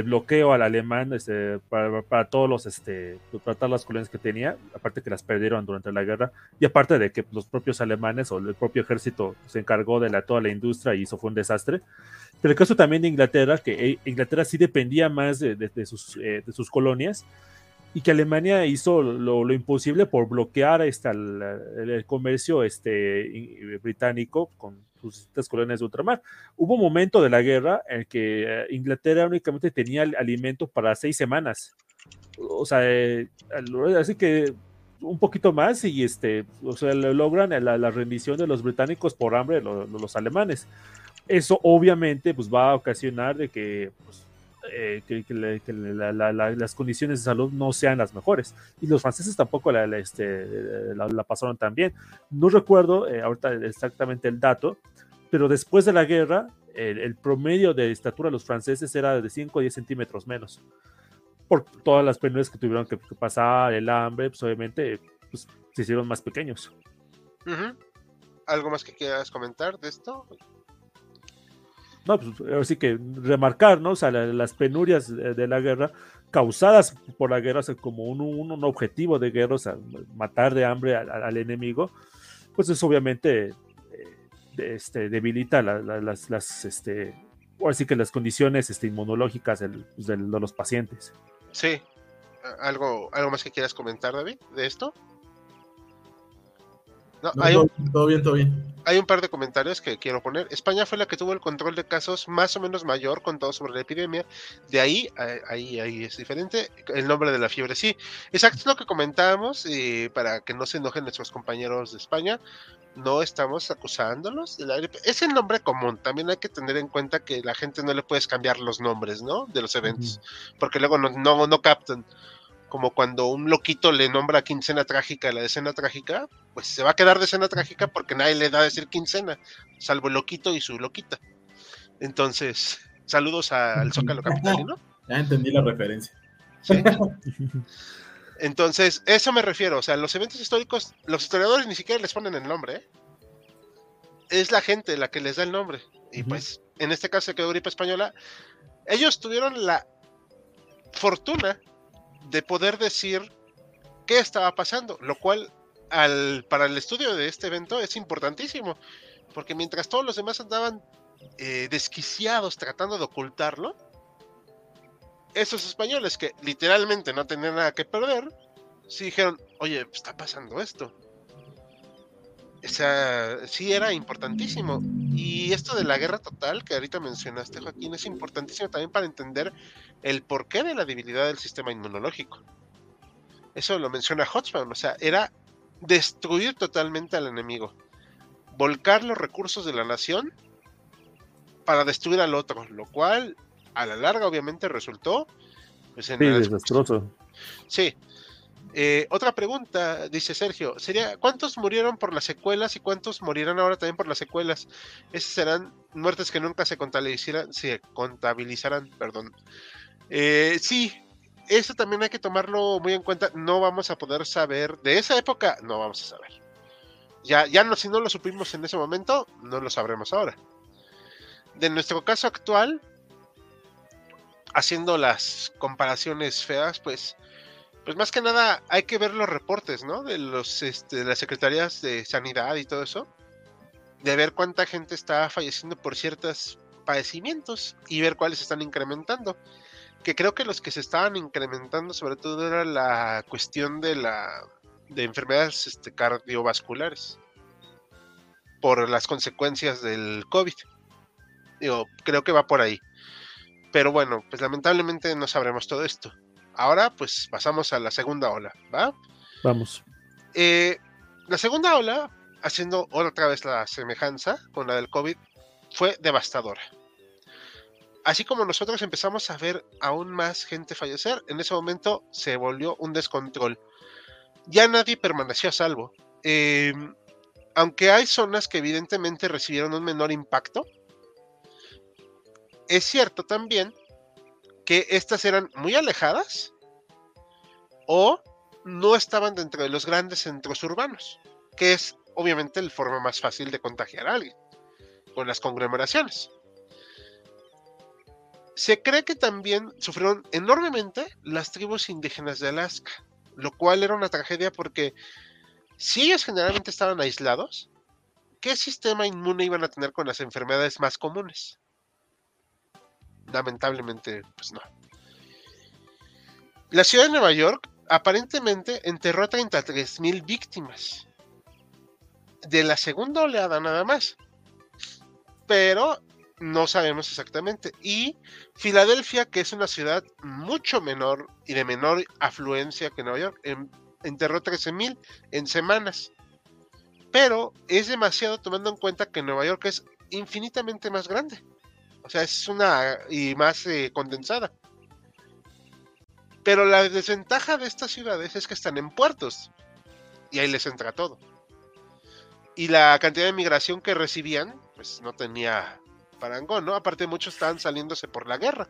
bloqueo al alemán este, para, todos los este, para todas las colonias que tenía, aparte que las perdieron durante la guerra, y aparte de que los propios alemanes o el propio ejército se encargó de la, toda la industria y eso fue un desastre. Pero el caso también de Inglaterra, que eh, Inglaterra sí dependía más de, de, sus, eh, de sus colonias, y que Alemania hizo lo, imposible por bloquear este, el, comercio este, británico con sus distintas colonias de ultramar. Hubo un momento de la guerra en que eh, Inglaterra únicamente tenía alimento para seis semanas. O sea, eh, así que un poquito más y este, o sea, logran la, rendición de los británicos por hambre los alemanes. Eso obviamente pues va a ocasionar de que pues, eh, que, las condiciones de salud no sean las mejores. Y los franceses tampoco la, este, pasaron tan bien. No recuerdo eh, ahorita exactamente el dato, pero después de la guerra, el, promedio de estatura de los franceses era de 5 o 10 centímetros menos. Por todas las penurias que tuvieron que, pasar, el hambre, pues obviamente pues, se hicieron más pequeños. ¿Algo más que quieras comentar de esto? No, pues así que remarcar, ¿no? O sea, las penurias de la guerra causadas por la guerra, como un, un, objetivo de guerra, o sea, matar de hambre al, enemigo, pues eso obviamente eh, este, debilita las, las, este, o así que las condiciones este, inmunológicas pues, de los pacientes. Sí. ¿Algo, ¿Algo más que quieras comentar, David, de esto? Hay un, todo bien, todo bien. Hay un par de comentarios que quiero poner. España fue la que tuvo el control de casos más o menos mayor contado sobre la epidemia. De ahí, ahí, ahí es diferente. El nombre de la fiebre, sí. Exacto es lo que comentábamos. Y para que no se enojen nuestros compañeros de España, no estamos acusándolos de la gripe. Es el nombre común. También hay que tener en cuenta que la gente no le puedes cambiar los nombres, ¿no? De los eventos. Porque luego no, no, no captan como cuando un loquito le nombra quincena trágica a la decena trágica, pues se va a quedar decena trágica porque nadie le da a decir quincena, salvo el loquito y su loquita. Entonces, saludos al Zócalo Capitalino. Ya entendí la referencia. Entonces, eso me refiero. O sea, los eventos históricos, los historiadores ni siquiera les ponen el nombre. ¿eh? Es la gente la que les da el nombre. Y pues, en este caso se quedó gripe española. Ellos tuvieron la fortuna de poder decir qué estaba pasando, lo cual al, para el estudio de este evento es importantísimo, porque mientras todos los demás andaban eh, desquiciados tratando de ocultarlo, esos españoles que literalmente no tenían nada que perder, sí dijeron, oye, está pasando esto. O sea, sí era importantísimo. Y esto de la guerra total que ahorita mencionaste, Joaquín, es importantísimo también para entender el porqué de la debilidad del sistema inmunológico. Eso lo menciona Hotman, o sea, era destruir totalmente al enemigo, volcar los recursos de la nación para destruir al otro, lo cual a la larga obviamente resultó pues, sí, desastroso. Sí, eh, otra pregunta, dice Sergio, sería ¿cuántos murieron por las secuelas y cuántos morirán ahora también por las secuelas? Esas serán muertes que nunca se contabilizarán, perdón. Eh, sí, eso también hay que tomarlo muy en cuenta. No vamos a poder saber de esa época, no vamos a saber. Ya, ya no, si no lo supimos en ese momento, no lo sabremos ahora. De nuestro caso actual, haciendo las comparaciones feas, pues, pues más que nada hay que ver los reportes, ¿no? De los, este, de las secretarías de sanidad y todo eso, de ver cuánta gente está falleciendo por ciertos padecimientos y ver cuáles están incrementando. Que creo que los que se estaban incrementando, sobre todo, era la cuestión de la de enfermedades este, cardiovasculares por las consecuencias del COVID. Digo, creo que va por ahí. Pero bueno, pues lamentablemente no sabremos todo esto. Ahora, pues pasamos a la segunda ola, ¿va? Vamos. Eh, la segunda ola, haciendo otra vez la semejanza con la del COVID, fue devastadora. Así como nosotros empezamos a ver aún más gente fallecer, en ese momento se volvió un descontrol ya nadie permaneció a salvo. Em, aunque hay zonas que evidentemente recibieron un menor impacto, es cierto también que estas eran muy alejadas o no estaban dentro de los grandes centros urbanos, que es obviamente la forma más fácil de contagiar a alguien, con las conglomeraciones. Se cree que también sufrieron enormemente las tribus indígenas de Alaska lo cual era una tragedia porque si ellos generalmente estaban aislados, ¿qué sistema inmune iban a tener con las enfermedades más comunes? Lamentablemente, pues no. La ciudad de Nueva York aparentemente enterró a 33 mil víctimas de la segunda oleada nada más. Pero no sabemos exactamente. Y Filadelfia, que es una ciudad mucho menor y de menor afluencia que Nueva York, enterró 13.000 en semanas. Pero es demasiado tomando en cuenta que Nueva York es infinitamente más grande. O sea, es una y más eh, condensada. Pero la desventaja de estas ciudades es que están en puertos. Y ahí les entra todo. Y la cantidad de migración que recibían, pues no tenía parangón, ¿no? Aparte muchos estaban saliéndose por la guerra.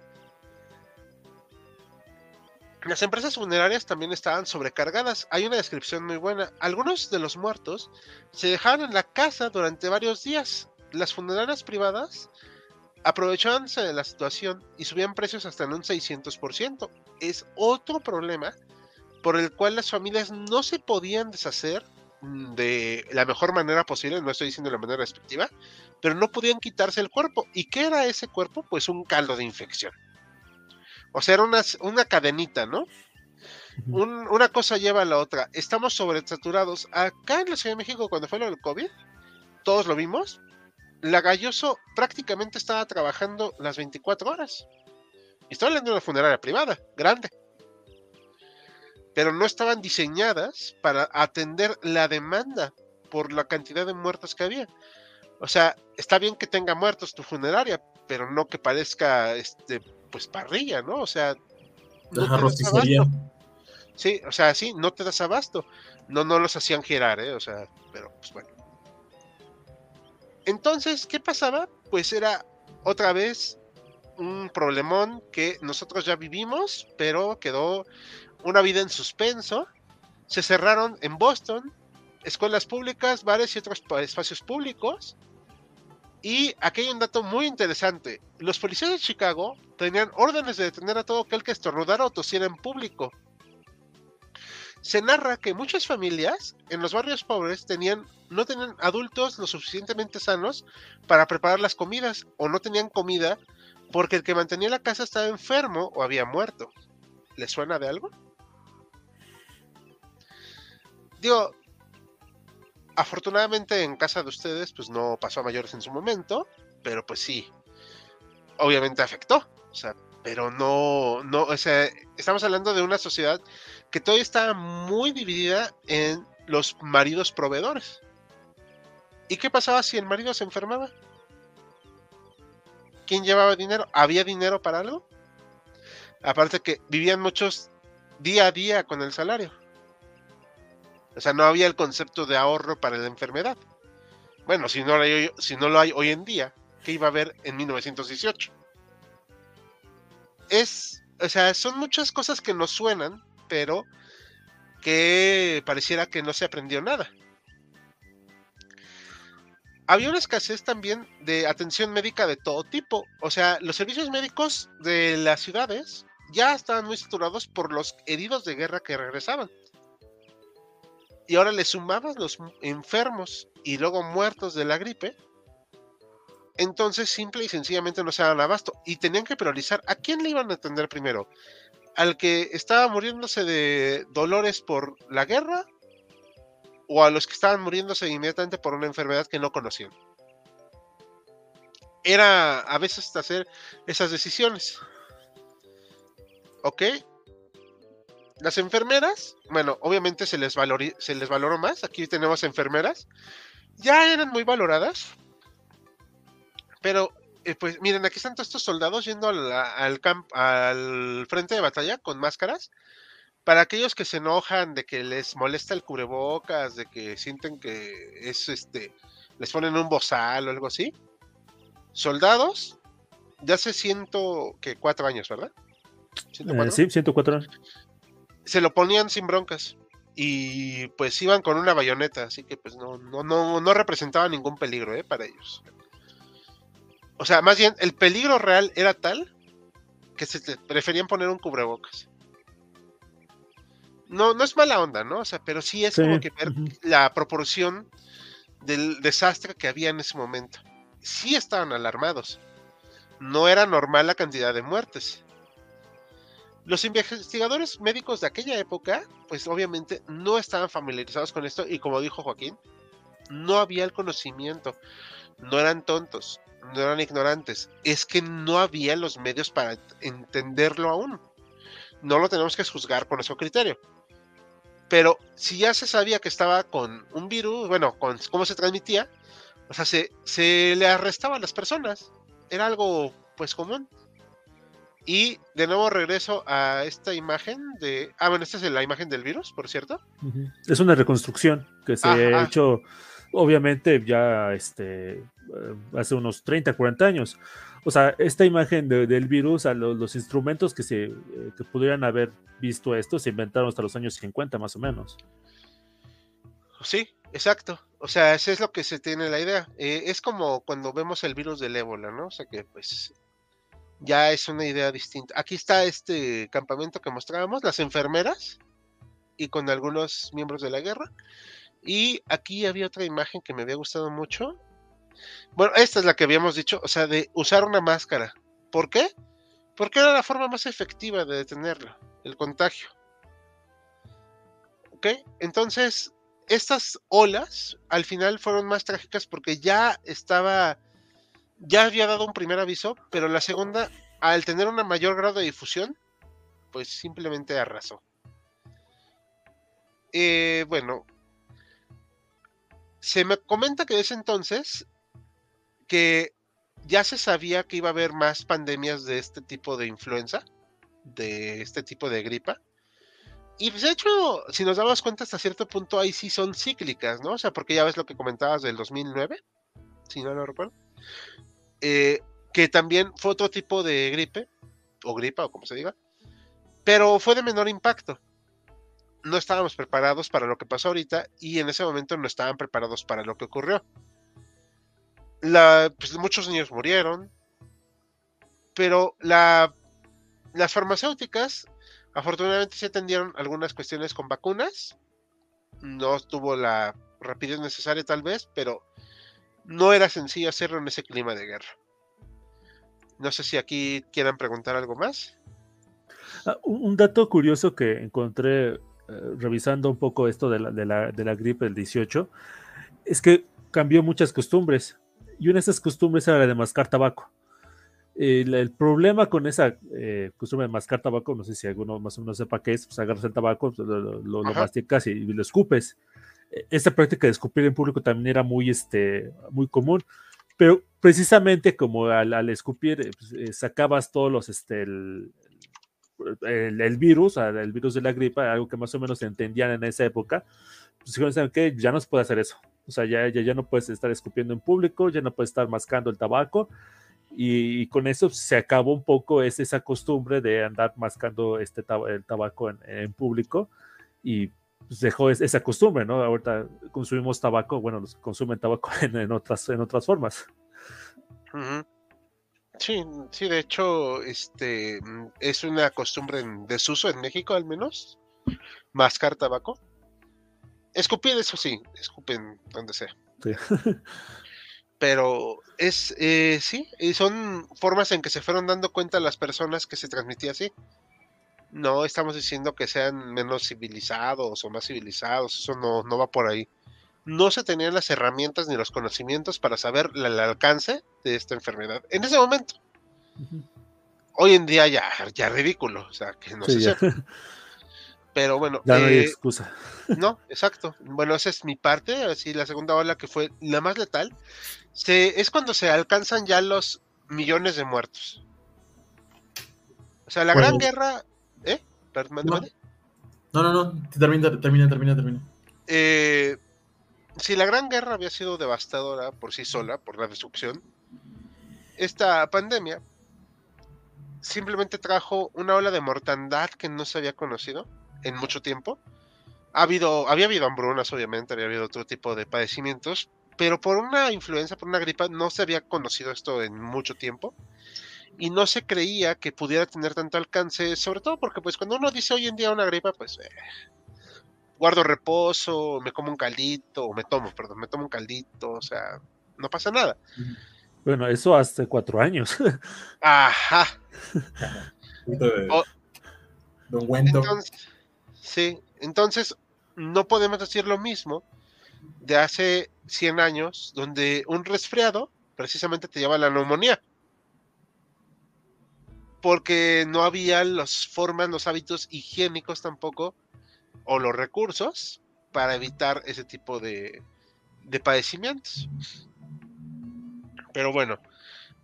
Las empresas funerarias también estaban sobrecargadas. Hay una descripción muy buena. Algunos de los muertos se dejaban en la casa durante varios días. Las funerarias privadas aprovechándose de la situación y subían precios hasta en un 600%. Es otro problema por el cual las familias no se podían deshacer de la mejor manera posible, no estoy diciendo de la manera respectiva, pero no podían quitarse el cuerpo. ¿Y qué era ese cuerpo? Pues un caldo de infección. O sea, era una, una cadenita, ¿no? una cosa lleva a la otra. Estamos sobresaturados. Acá en la Ciudad de México, cuando fue lo del COVID, todos lo vimos. La Galloso prácticamente estaba trabajando las 24 horas. Estoy hablando de una funeraria privada, grande pero no estaban diseñadas para atender la demanda por la cantidad de muertos que había. O sea, está bien que tenga muertos tu funeraria, pero no que parezca este pues parrilla, ¿no? O sea, no te Sí, o sea, sí, no te das abasto. No, no los hacían girar, ¿eh? O sea, pero pues bueno. Entonces, ¿qué pasaba? Pues era otra vez un problemón que nosotros ya vivimos, pero quedó una vida en suspenso. Se cerraron en Boston escuelas públicas, bares y otros espacios públicos. Y aquí hay un dato muy interesante. Los policías de Chicago tenían órdenes de detener a todo aquel que estornudara o tosiera en público. Se narra que muchas familias en los barrios pobres tenían, no tenían adultos lo suficientemente sanos para preparar las comidas o no tenían comida porque el que mantenía la casa estaba enfermo o había muerto. ¿Les suena de algo? Digo, afortunadamente en casa de ustedes pues no pasó a mayores en su momento, pero pues sí, obviamente afectó, o sea, pero no, no, o sea, estamos hablando de una sociedad que todavía está muy dividida en los maridos proveedores. ¿Y qué pasaba si el marido se enfermaba? ¿Quién llevaba dinero? ¿Había dinero para algo? Aparte que vivían muchos día a día con el salario. O sea, no había el concepto de ahorro para la enfermedad. Bueno, si no, hay, si no lo hay hoy en día, ¿qué iba a haber en 1918? Es, o sea, son muchas cosas que nos suenan, pero que pareciera que no se aprendió nada. había una escasez también de atención médica de todo tipo. O sea, los servicios médicos de las ciudades ya estaban muy saturados por los heridos de guerra que regresaban. Y ahora le sumabas los enfermos y luego muertos de la gripe. Entonces, simple y sencillamente no se daban abasto. Y tenían que priorizar a quién le iban a atender primero. ¿Al que estaba muriéndose de dolores por la guerra? ¿O a los que estaban muriéndose inmediatamente por una enfermedad que no conocían? Era a veces hacer esas decisiones. ¿Ok? Las enfermeras, bueno, obviamente se les, se les valoró más. Aquí tenemos enfermeras. Ya eran muy valoradas. Pero, eh, pues miren, aquí están todos estos soldados yendo al, al, al frente de batalla con máscaras. Para aquellos que se enojan de que les molesta el cubrebocas, de que sienten que es este, les ponen un bozal o algo así. Soldados de hace ciento que cuatro años, ¿verdad? Eh, sí, 104 años. Se lo ponían sin broncas. Y pues iban con una bayoneta, así que pues no, no, no, no representaba ningún peligro ¿eh? para ellos. O sea, más bien, el peligro real era tal que se preferían poner un cubrebocas. No, no es mala onda, ¿no? O sea, pero sí es como que ver la proporción del desastre que había en ese momento. Sí estaban alarmados. No era normal la cantidad de muertes. Los investigadores médicos de aquella época, pues obviamente no estaban familiarizados con esto y como dijo Joaquín, no había el conocimiento, no eran tontos, no eran ignorantes, es que no había los medios para entenderlo aún. No lo tenemos que juzgar con ese criterio. Pero si ya se sabía que estaba con un virus, bueno, con cómo se transmitía, o sea, se, se le arrestaba a las personas. Era algo pues común. Y de nuevo regreso a esta imagen de. Ah, bueno, esta es la imagen del virus, por cierto. Es una reconstrucción que se ha hecho, obviamente, ya este, hace unos 30, 40 años. O sea, esta imagen del virus, a los, instrumentos que, se, eh, que pudieran haber visto esto se inventaron hasta los años 50, más o menos. Sí, exacto. O sea, eso es lo que se tiene la idea. Eh, es como cuando vemos el virus del ébola, ¿no? O sea, que pues ya es una idea distinta. Aquí está este campamento que mostrábamos, las enfermeras y con algunos miembros de la guerra. Y aquí había otra imagen que me había gustado mucho. Bueno, esta es la que habíamos dicho, o sea, de usar una máscara. ¿Por qué? Porque era la forma más efectiva de detenerlo, el contagio. ¿Ok? Entonces, estas olas al final fueron más trágicas porque ya estaba ya había dado un primer aviso, pero la segunda, al tener un mayor grado de difusión, pues simplemente arrasó. Eh, bueno, se me comenta que desde entonces que ya se sabía que iba a haber más pandemias de este tipo de influenza, de este tipo de gripa. Y pues de hecho, si nos damos cuenta hasta cierto punto, ahí sí son cíclicas, ¿no? O sea, porque ya ves lo que comentabas del 2009, si no lo recuerdo. Eh, que también fue otro tipo de gripe, o gripa, o como se diga, pero fue de menor impacto. No estábamos preparados para lo que pasó ahorita y en ese momento no estaban preparados para lo que ocurrió. La, pues, muchos niños murieron, pero la, las farmacéuticas afortunadamente se atendieron algunas cuestiones con vacunas. No tuvo la rapidez necesaria tal vez, pero no era sencillo hacerlo en ese clima de guerra. No sé si aquí quieran preguntar algo más. Ah, un dato curioso que encontré eh, revisando un poco esto de la, de, la, de la, gripe del 18 es que cambió muchas costumbres y una de esas costumbres era la de mascar tabaco. El, problema con esa eh, costumbre de mascar tabaco, no sé si alguno más o menos sepa qué es, pues agarras el tabaco, lo, lo, masticas y, lo escupes esta práctica de escupir en público también era muy, este, muy común, pero precisamente como al, escupir eh, pues, eh, sacabas todos los, este, el, el, virus, el virus de la gripa, algo que más o menos entendían en esa época, pues dijeron que ya no se puede hacer eso. O sea, ya, ya, ya, no puedes estar escupiendo en público, ya no puedes estar mascando el tabaco. Y, con eso se acabó un poco esa costumbre de andar mascando este el tabaco en, público. Y pues, dejó esa costumbre, ¿no? Ahorita consumimos tabaco, bueno, los consumen tabaco en, otras, en otras formas. Sí, sí, de hecho, este es una costumbre en desuso en México al menos, mascar tabaco. Escupir, eso sí, escupen donde sea. Sí. Pero es, eh, sí, y son formas en que se fueron dando cuenta las personas que se transmitía así. No estamos diciendo que sean menos civilizados o más civilizados, eso no, no va por ahí. No se tenían las herramientas ni los conocimientos para saber el alcance de esta enfermedad en ese momento. Hoy en día ya, ya ridículo, o sea, que no se sepa. Pero bueno. Ya no hay eh, excusa. No, exacto. Bueno, esa es mi parte. Así, la segunda ola que fue la más letal. Se, es cuando se alcanzan ya los millones de muertos. O sea, la Gran Guerra. ¿Eh? No. no, no, Termina, termina, termina, termina. Eh, si la Gran Guerra había sido devastadora por sí sola, por la destrucción, esta pandemia simplemente trajo una ola de mortandad que no se había conocido en mucho tiempo. Ha habido, había habido hambrunas, obviamente, había habido otro tipo de padecimientos, pero por una influenza, por una gripa, no se había conocido esto en mucho tiempo y no se creía que pudiera tener tanto alcance, sobre todo porque pues cuando uno dice hoy en día una gripa, pues eh, guardo reposo, me como un caldito, o me tomo, perdón, me tomo un caldito, o sea, no pasa nada. Bueno, eso hace cuatro años. Ajá. sí, entonces no podemos decir lo mismo de hace 100 años, donde un resfriado precisamente te lleva a la neumonía. Porque no había las formas, los hábitos higiénicos tampoco, o los recursos para evitar ese tipo de, de padecimientos. Pero bueno,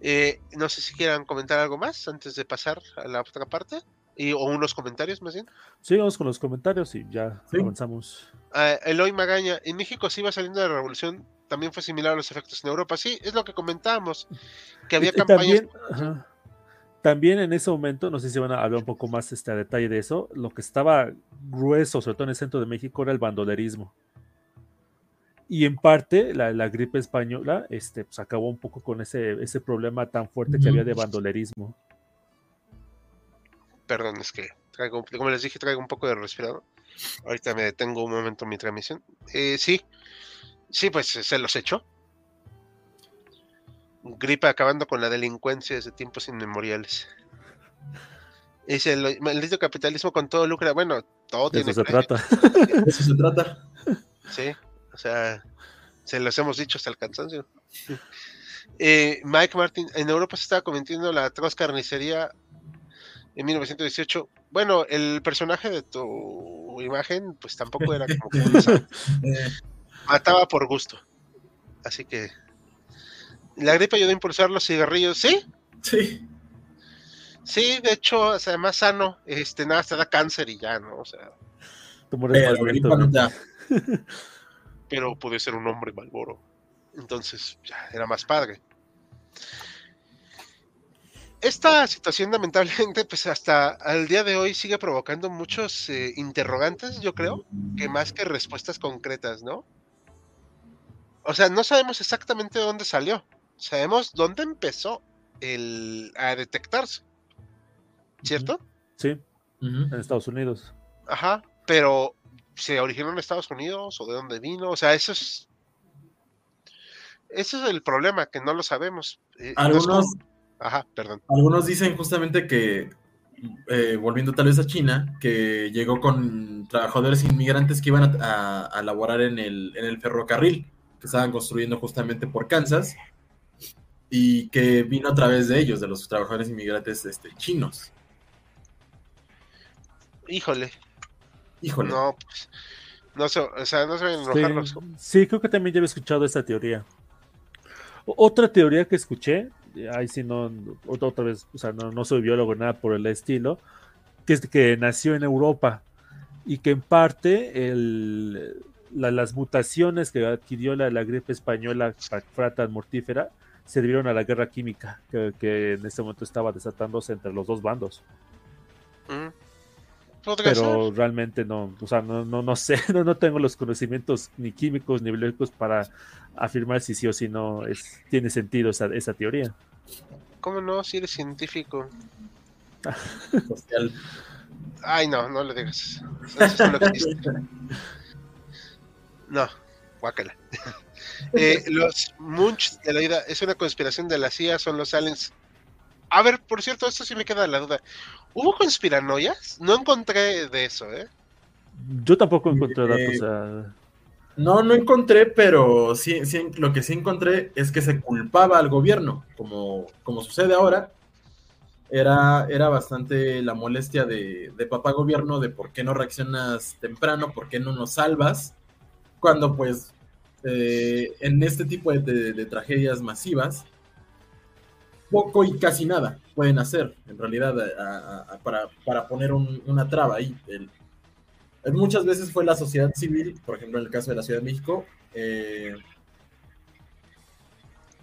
eh, no sé si quieran comentar algo más antes de pasar a la otra parte. Y, o unos comentarios más bien. Sí, vamos con los comentarios y ya avanzamos. Uh, Eloy Magaña, en México sí iba saliendo de la revolución, también fue similar a los efectos en Europa. Sí, es lo que comentábamos, que había campañas. También, también, en ese momento, no sé si van a hablar un poco más este, a detalle de eso, lo que estaba grueso, sobre todo en el centro de México, era el bandolerismo. Y en parte la, la gripe española este, pues, acabó un poco con ese, ese problema tan fuerte que había de bandolerismo. Perdón, es que traigo, como les dije, traigo un poco de respirado. Ahorita me detengo un momento en mi transmisión. Eh, sí, sí, pues se los echó. Gripe acabando con la delincuencia desde tiempos inmemoriales. Es el maldito capitalismo con todo lucro. Bueno, todo de tiene. Eso se trata. eso se trata. Sí, o sea, se los hemos dicho hasta el cansancio. Eh, Mike Martin, en Europa se estaba cometiendo la atroz carnicería en 1918. Bueno, el personaje de tu imagen, pues tampoco era como que mataba por gusto. Así que la gripe ayudó a impulsar los cigarrillos, ¿sí? Sí. Sí, de hecho, o sea, más sano, este, nada, te da cáncer y ya, ¿no? O sea. pero puede ser un hombre malboro. Entonces, ya era más padre. Esta situación lamentablemente, pues hasta al día de hoy sigue provocando muchos eh, interrogantes, yo creo, que más que respuestas concretas, ¿no? O sea, no sabemos exactamente dónde salió, sabemos dónde empezó el, a detectarse, ¿cierto? Sí, en Estados Unidos. Ajá, pero se originó en Estados Unidos o de dónde vino, o sea, eso es ese es el problema, que no lo sabemos. Eh, algunos, Ajá, perdón. Algunos dicen justamente que, eh, volviendo tal vez a China, que llegó con trabajadores inmigrantes que iban a, a, laborar en el, en el ferrocarril que estaban construyendo justamente por Kansas y que vino a través de ellos, de los trabajadores inmigrantes este, chinos. Híjole, Híjole. No, pues, no sé, o sea, no se enojarnos. Sí, creo que también ya había escuchado esta teoría. otra teoría que escuché, ahí sí no, otra vez, o sea, no, soy biólogo, nada por el estilo, que es que nació en Europa y que en parte el, las mutaciones que adquirió la, la gripe española frata mortífera se debieron a la guerra química que, en ese momento estaba desatándose entre los dos bandos. Mm. pero realmente no, o sea, no, no, no sé, no, no tengo los conocimientos ni químicos ni biológicos para afirmar si sí o si no es, tiene sentido esa, esa teoría. ¿Cómo no? Si eres científico. Ay, no, no le digas. no, guácala. Eh, los Munch de la vida es una conspiración de la CIA, son los aliens. A ver, por cierto, esto sí me queda la duda. ¿Hubo conspiranoias? No encontré de eso, ¿eh? Yo tampoco encontré datos. Eh, no, no encontré, pero sí, sí, lo que sí encontré es que se culpaba al gobierno, como, como sucede ahora. Era, era bastante la molestia de, de papá gobierno de por qué no reaccionas temprano, por qué no nos salvas, cuando pues eh, en este tipo de, tragedias masivas, poco y casi nada pueden hacer, en realidad, para, poner una traba ahí. Muchas veces fue la sociedad civil, por ejemplo, en el caso de la Ciudad de México, eh,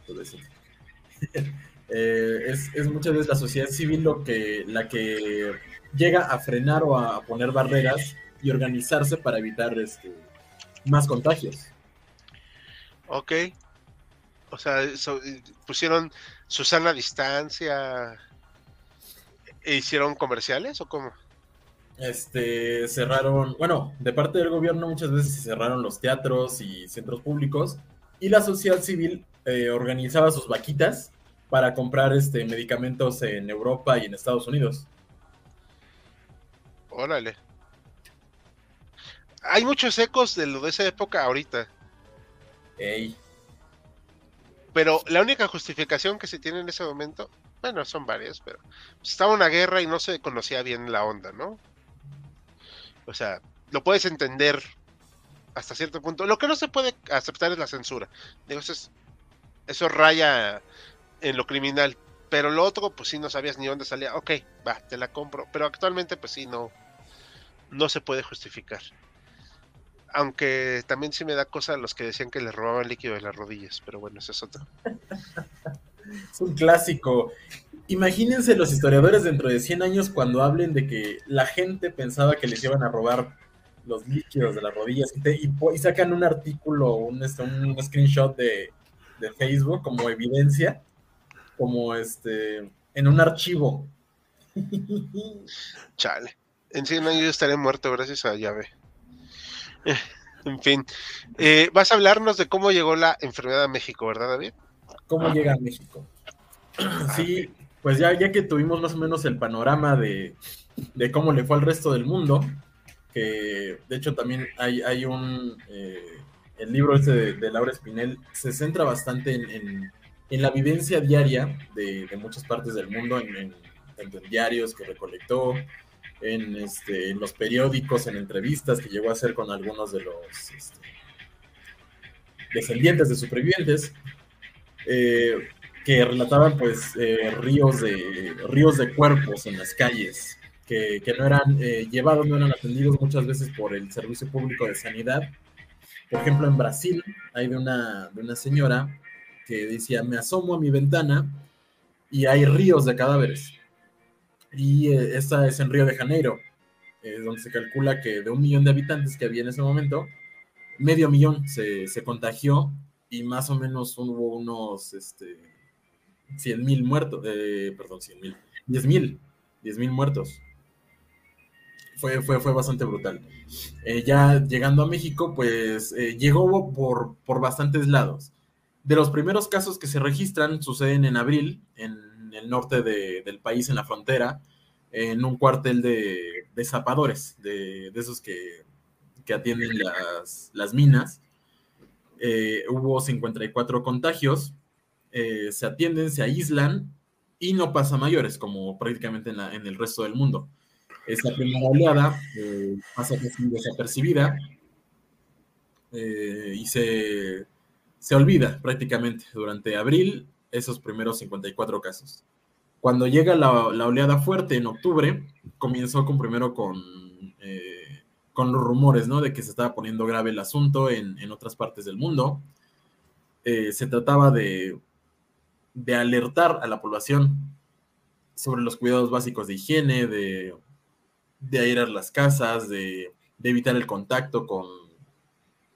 eh, es, muchas veces la sociedad civil lo que, la que llega a frenar o a poner barreras y organizarse para evitar este, más contagios. Ok. O sea, pusieron Susana a distancia e hicieron comerciales o cómo? Este, cerraron, bueno, de parte del gobierno muchas veces se cerraron los teatros y centros públicos y la sociedad civil eh, organizaba sus vaquitas para comprar este medicamentos en Europa y en Estados Unidos. Órale. Hay muchos ecos de lo de esa época ahorita. Pero la única justificación que se tiene en ese momento, bueno, son varias, pero estaba una guerra y no se conocía bien la onda, ¿no? O sea, lo puedes entender hasta cierto punto. Lo que no se puede aceptar es la censura. Digo, eso, eso raya en lo criminal. Pero lo otro, pues sí, no sabías ni dónde salía. Ok, va, te la compro. Pero actualmente, pues sí, no, no se puede justificar. Aunque también sí me da cosa los que decían que le robaban líquido de las rodillas, pero bueno, eso es otro. es un clásico. Imagínense los historiadores dentro de 100 años cuando hablen de que la gente pensaba que les iban a robar los líquidos de las rodillas y, sacan un artículo, un, este, un screenshot de, de, Facebook como evidencia, como este, en un archivo. Chale. En 100 años yo estaré muerto gracias a llave. en fin. Eh, vas a hablarnos de cómo llegó la enfermedad a México, ¿verdad, David? ¿Cómo llega a México? Sí, pues ya, ya que tuvimos más o menos el panorama de, cómo le fue al resto del mundo, que de hecho también hay, hay un... Eh, el libro este de, Laura Espinel se centra bastante en, la vivencia diaria de, muchas partes del mundo, en, en diarios que recolectó, en, este, en los periódicos, en entrevistas que llegó a hacer con algunos de los este, descendientes de supervivientes, eh, que relataban pues eh, ríos, de, ríos de cuerpos en las calles, que, no eran eh, llevados, no eran atendidos muchas veces por el Servicio Público de Sanidad. Por ejemplo, en Brasil hay de una, de una señora que decía, me asomo a mi ventana y hay ríos de cadáveres y eh, esta es en Río de Janeiro, eh, donde se calcula que de un millón de habitantes que había en ese momento, medio millón se, contagió y más o menos hubo unos este, 100 mil muertos, eh, perdón, 100 mil, 10 mil, 10 mil muertos. Fue, fue, fue bastante brutal. ya llegando a México, pues llegó por, por bastantes lados. De los primeros casos que se registran suceden en abril, en el norte del país, en la frontera, en un cuartel de, zapadores, de, esos que, atienden las, minas. Eh, hubo 54 contagios, eh, se atienden, se aíslan y no pasa mayores, como prácticamente en, el resto del mundo. Esta primera oleada eh, pasa desapercibida y se, se olvida prácticamente durante abril esos primeros 54 casos. Cuando llega la, oleada fuerte en octubre, comenzó con primero con, eh, con los rumores, ¿no? De que se estaba poniendo grave el asunto en, otras partes del mundo. Eh, se trataba de, de alertar a la población sobre los cuidados básicos de higiene, de, de airar las casas, de, evitar el contacto con,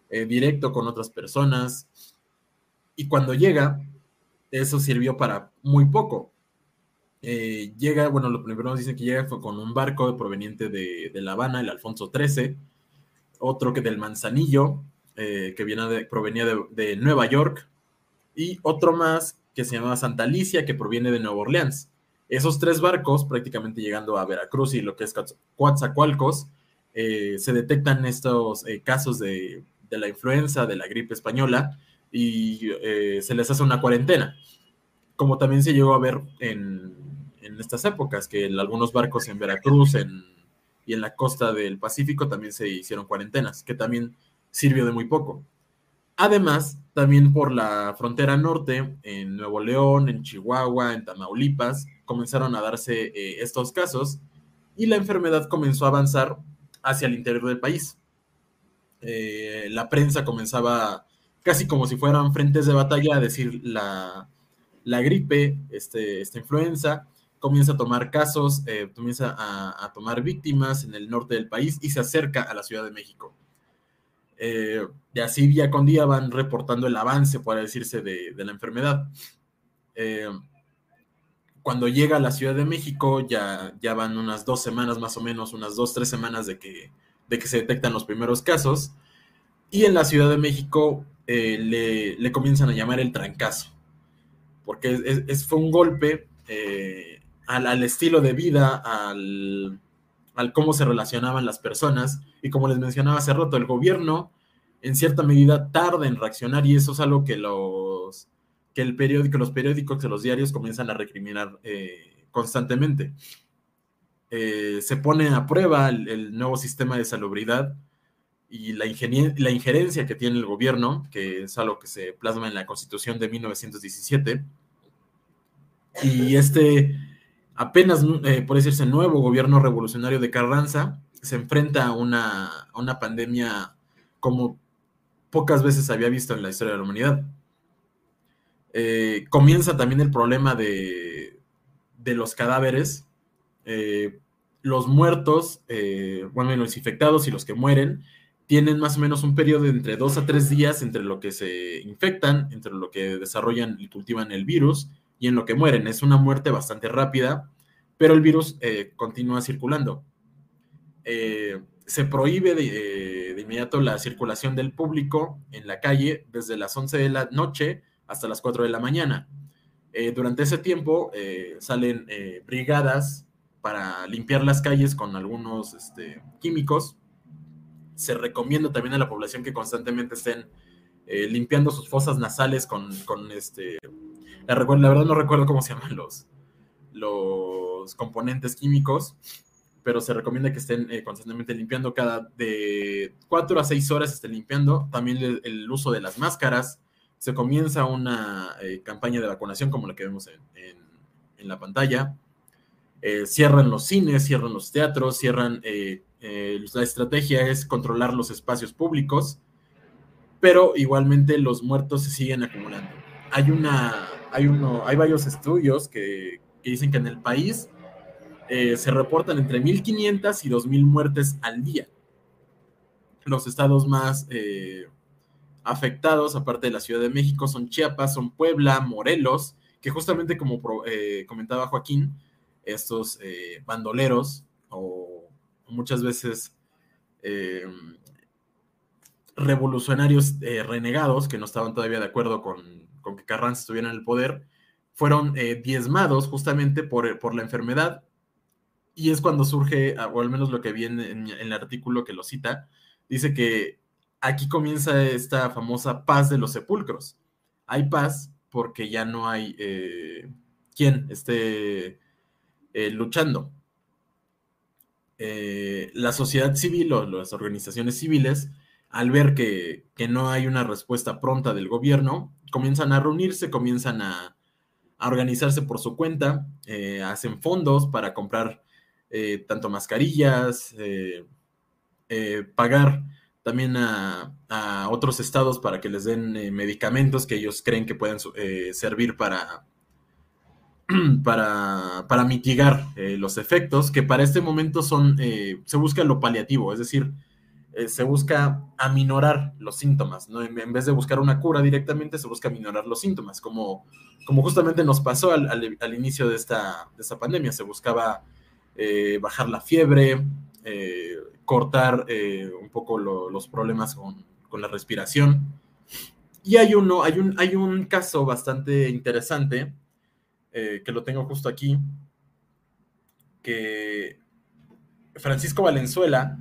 eh, directo con otras personas. Y cuando llega, eso sirvió para muy poco. Eh, llega, bueno, lo primero nos dicen que llega fue con un barco proveniente de, La Habana, el Alfonso XIII, otro que del Manzanillo, eh, que viene de, provenía de, Nueva York, y otro más que se llamaba Santa Alicia, que proviene de Nueva Orleans. Esos tres barcos, prácticamente llegando a Veracruz y lo que es Coatzacoalcos, eh, se detectan estos casos de, de, la influenza, de la gripe española, y se les hace una cuarentena como también se llegó a ver en, estas épocas, que en algunos barcos en Veracruz y en la costa del Pacífico también se hicieron cuarentenas, que también sirvió de muy poco. Además, también por la frontera norte, en Nuevo León, en Chihuahua, en Tamaulipas, comenzaron a darse eh, estos casos y la enfermedad comenzó a avanzar hacia el interior del país. Eh, la prensa comenzaba casi como si fueran frentes de batalla a decir la, la gripe, este, esta influenza, comienza a tomar casos, eh, comienza a, tomar víctimas en el norte del país y se acerca a la Ciudad de México. Eh, y así día con día van reportando el avance, por decirse, de, la enfermedad. Eh, cuando llega a la Ciudad de México, ya, ya van unas dos semanas más o menos, unas dos, tres semanas de que, de que se detectan los primeros casos. Y en la Ciudad de México le, le comienzan a llamar el trancazo porque es, fue un golpe eh, al, estilo de vida, al, cómo se relacionaban las personas, y como les mencionaba hace rato, el gobierno en cierta medida tarda en reaccionar y eso es algo que los que el periódico, los periódicos, que los diarios comienzan a recriminar eh, constantemente. Eh, se pone a prueba el, nuevo sistema de salubridad y la, la, injerencia que tiene el gobierno, que es algo que se plasma en la Constitución de 1917. Y este apenas, eh, por decirse, nuevo gobierno revolucionario de Carranza se enfrenta a una, una pandemia como pocas veces había visto en la historia de la humanidad. Eh, comienza también el problema de, de los cadáveres. Eh, los muertos, bueno, los infectados y los que mueren, tienen más o menos un periodo de entre dos a tres días entre lo que se infectan, entre lo que desarrollan y cultivan el virus y en lo que mueren. Es una muerte bastante rápida, pero el virus eh, continúa circulando. Eh, se prohíbe eh, de, inmediato la circulación del público en la calle desde las 11 de la noche hasta las 4 de la mañana. durante ese tiempo salen brigadas para limpiar las calles con algunos este, químicos se recomienda también a la población que constantemente estén limpiando sus fosas nasales con, este... La, verdad no recuerdo cómo se llaman los, los componentes químicos, pero se recomienda que estén eh, constantemente limpiando cada de 4 a 6 horas estén limpiando. También el, uso de las máscaras. Se comienza una eh, campaña de vacunación como la que vemos en, la pantalla. cierran los cines, cierran los teatros, cierran eh, la estrategia es controlar los espacios públicos, pero igualmente los muertos se siguen acumulando. Hay, una, hay, uno, hay varios estudios que, dicen que en el país eh, se reportan entre 1.500 y 2.000 muertes al día. Los estados más eh, afectados, aparte de la Ciudad de México, son Chiapas, son Puebla, Morelos, que justamente como comentaba Joaquín, estos bandoleros o muchas veces eh, revolucionarios eh, renegados que no estaban todavía de acuerdo con, que Carranza estuviera en el poder, fueron eh, diezmados justamente por, la enfermedad. Y es cuando surge, ah, o al menos lo que viene en, el artículo que lo cita, dice que aquí comienza esta famosa paz de los sepulcros. Hay paz porque ya no hay quien esté luchando. Eh, la sociedad civil o las organizaciones civiles, al ver que, no hay una respuesta pronta del gobierno, comienzan a reunirse, comienzan a, organizarse por su cuenta, eh, hacen fondos para comprar eh, tanto mascarillas, pagar también a, a, otros estados para que les den medicamentos que ellos creen que pueden servir para, para, para mitigar eh, los efectos, que para este momento son, eh, se busca lo paliativo, es decir, eh, se busca aminorar los síntomas, ¿no? En, vez de buscar una cura directamente, se busca aminorar los síntomas, como, como justamente nos pasó al, al, inicio de esta, de esta, pandemia, se buscaba bajar la fiebre, cortar un poco lo, los problemas con, con la respiración. Y hay uno, hay un, hay un caso bastante interesante eh, que lo tengo justo aquí, que Francisco Valenzuela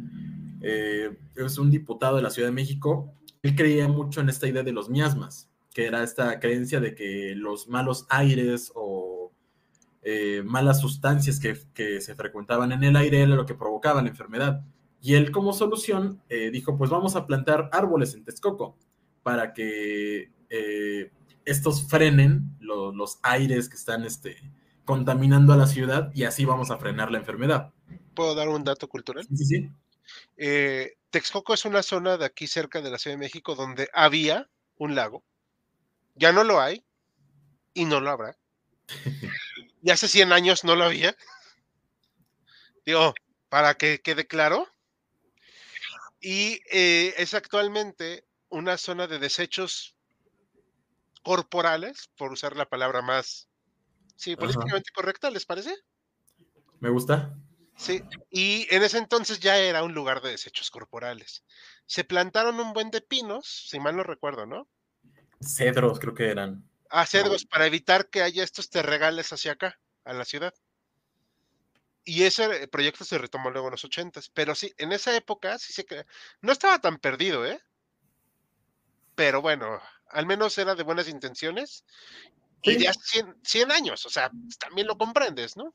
eh, es un diputado de la Ciudad de México. Él creía mucho en esta idea de los miasmas, que era esta creencia de que los malos aires o eh, malas sustancias que, que, se frecuentaban en el aire era lo que provocaba la enfermedad. Y él como solución dijo, pues vamos a plantar árboles en Texcoco para que estos frenen los aires que están este, contaminando a la ciudad y así vamos a frenar la enfermedad. ¿Puedo dar un dato cultural? Sí, sí. Eh, Texcoco es una zona de aquí cerca de la Ciudad de México donde había un lago. Ya no lo hay y no lo habrá. y hace 100 años no lo había. Digo, para que quede claro. Y eh, es actualmente una zona de desechos corporales, por usar la palabra más, sí, políticamente correcta, ¿les parece? Me gusta. Sí, y en ese entonces ya era un lugar de desechos corporales. Se plantaron un buen de pinos, si mal no recuerdo, ¿no? Cedros, creo que eran. Ah, cedros, para evitar que haya estos terregales hacia acá, a la ciudad. Y ese proyecto se retomó luego en los ochentas. Pero sí, en esa época sí se No estaba tan perdido, ¿eh? Pero bueno, al menos era de buenas intenciones. Y ya 100, años, o sea, también lo comprendes, ¿no?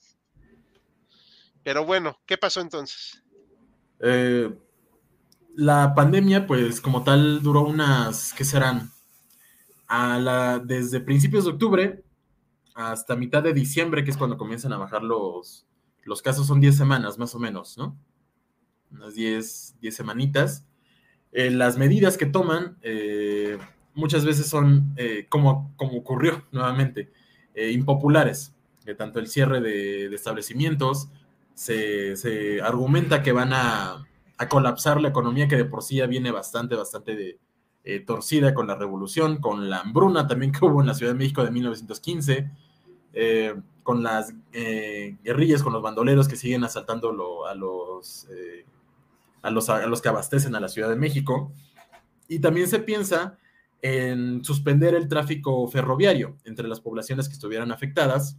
Pero bueno, ¿qué pasó entonces? Eh, la pandemia, pues como tal, duró unas, ¿qué serán? A la, desde principios de octubre hasta mitad de diciembre, que es cuando comienzan a bajar los, los casos, son 10 semanas más o menos, ¿no? Unas 10, 10 semanitas. Eh, las medidas que toman, eh, muchas veces son, eh, como, como ocurrió nuevamente, impopulares. Tanto el cierre de, establecimientos, se, argumenta que van a, colapsar la economía que de por sí ya viene bastante, bastante de, eh, torcida con la revolución, con la hambruna también que hubo en la Ciudad de México de 1915, con las guerrillas, con los bandoleros que siguen asaltando a, los, a, los, a los que abastecen a la Ciudad de México. Y también se piensa en suspender el tráfico ferroviario entre las poblaciones que estuvieran afectadas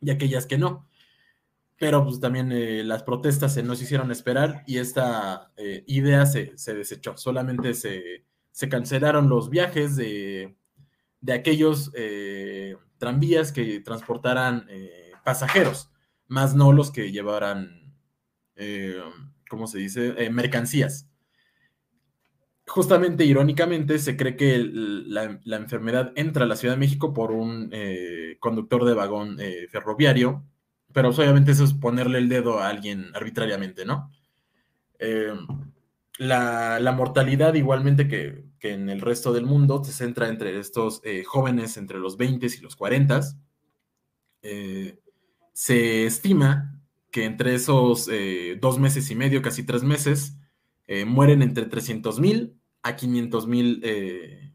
y aquellas que no. Pero pues también eh, las protestas se nos hicieron esperar y esta eh, idea se, desechó. Solamente se, cancelaron los viajes de, aquellos eh, tranvías que transportaran pasajeros, más no los que llevaran, ¿cómo se dice?, mercancías justamente irónicamente se cree que la, enfermedad entra a la Ciudad de México por un conductor de vagón ferroviario, pero obviamente eso es ponerle el dedo a alguien arbitrariamente, ¿no? Eh, la, mortalidad igualmente que, en el resto del mundo se centra entre estos jóvenes entre los 20 y los 40. se estima que entre esos dos meses y medio, casi tres meses, mueren entre 300 mil a 500 mil eh,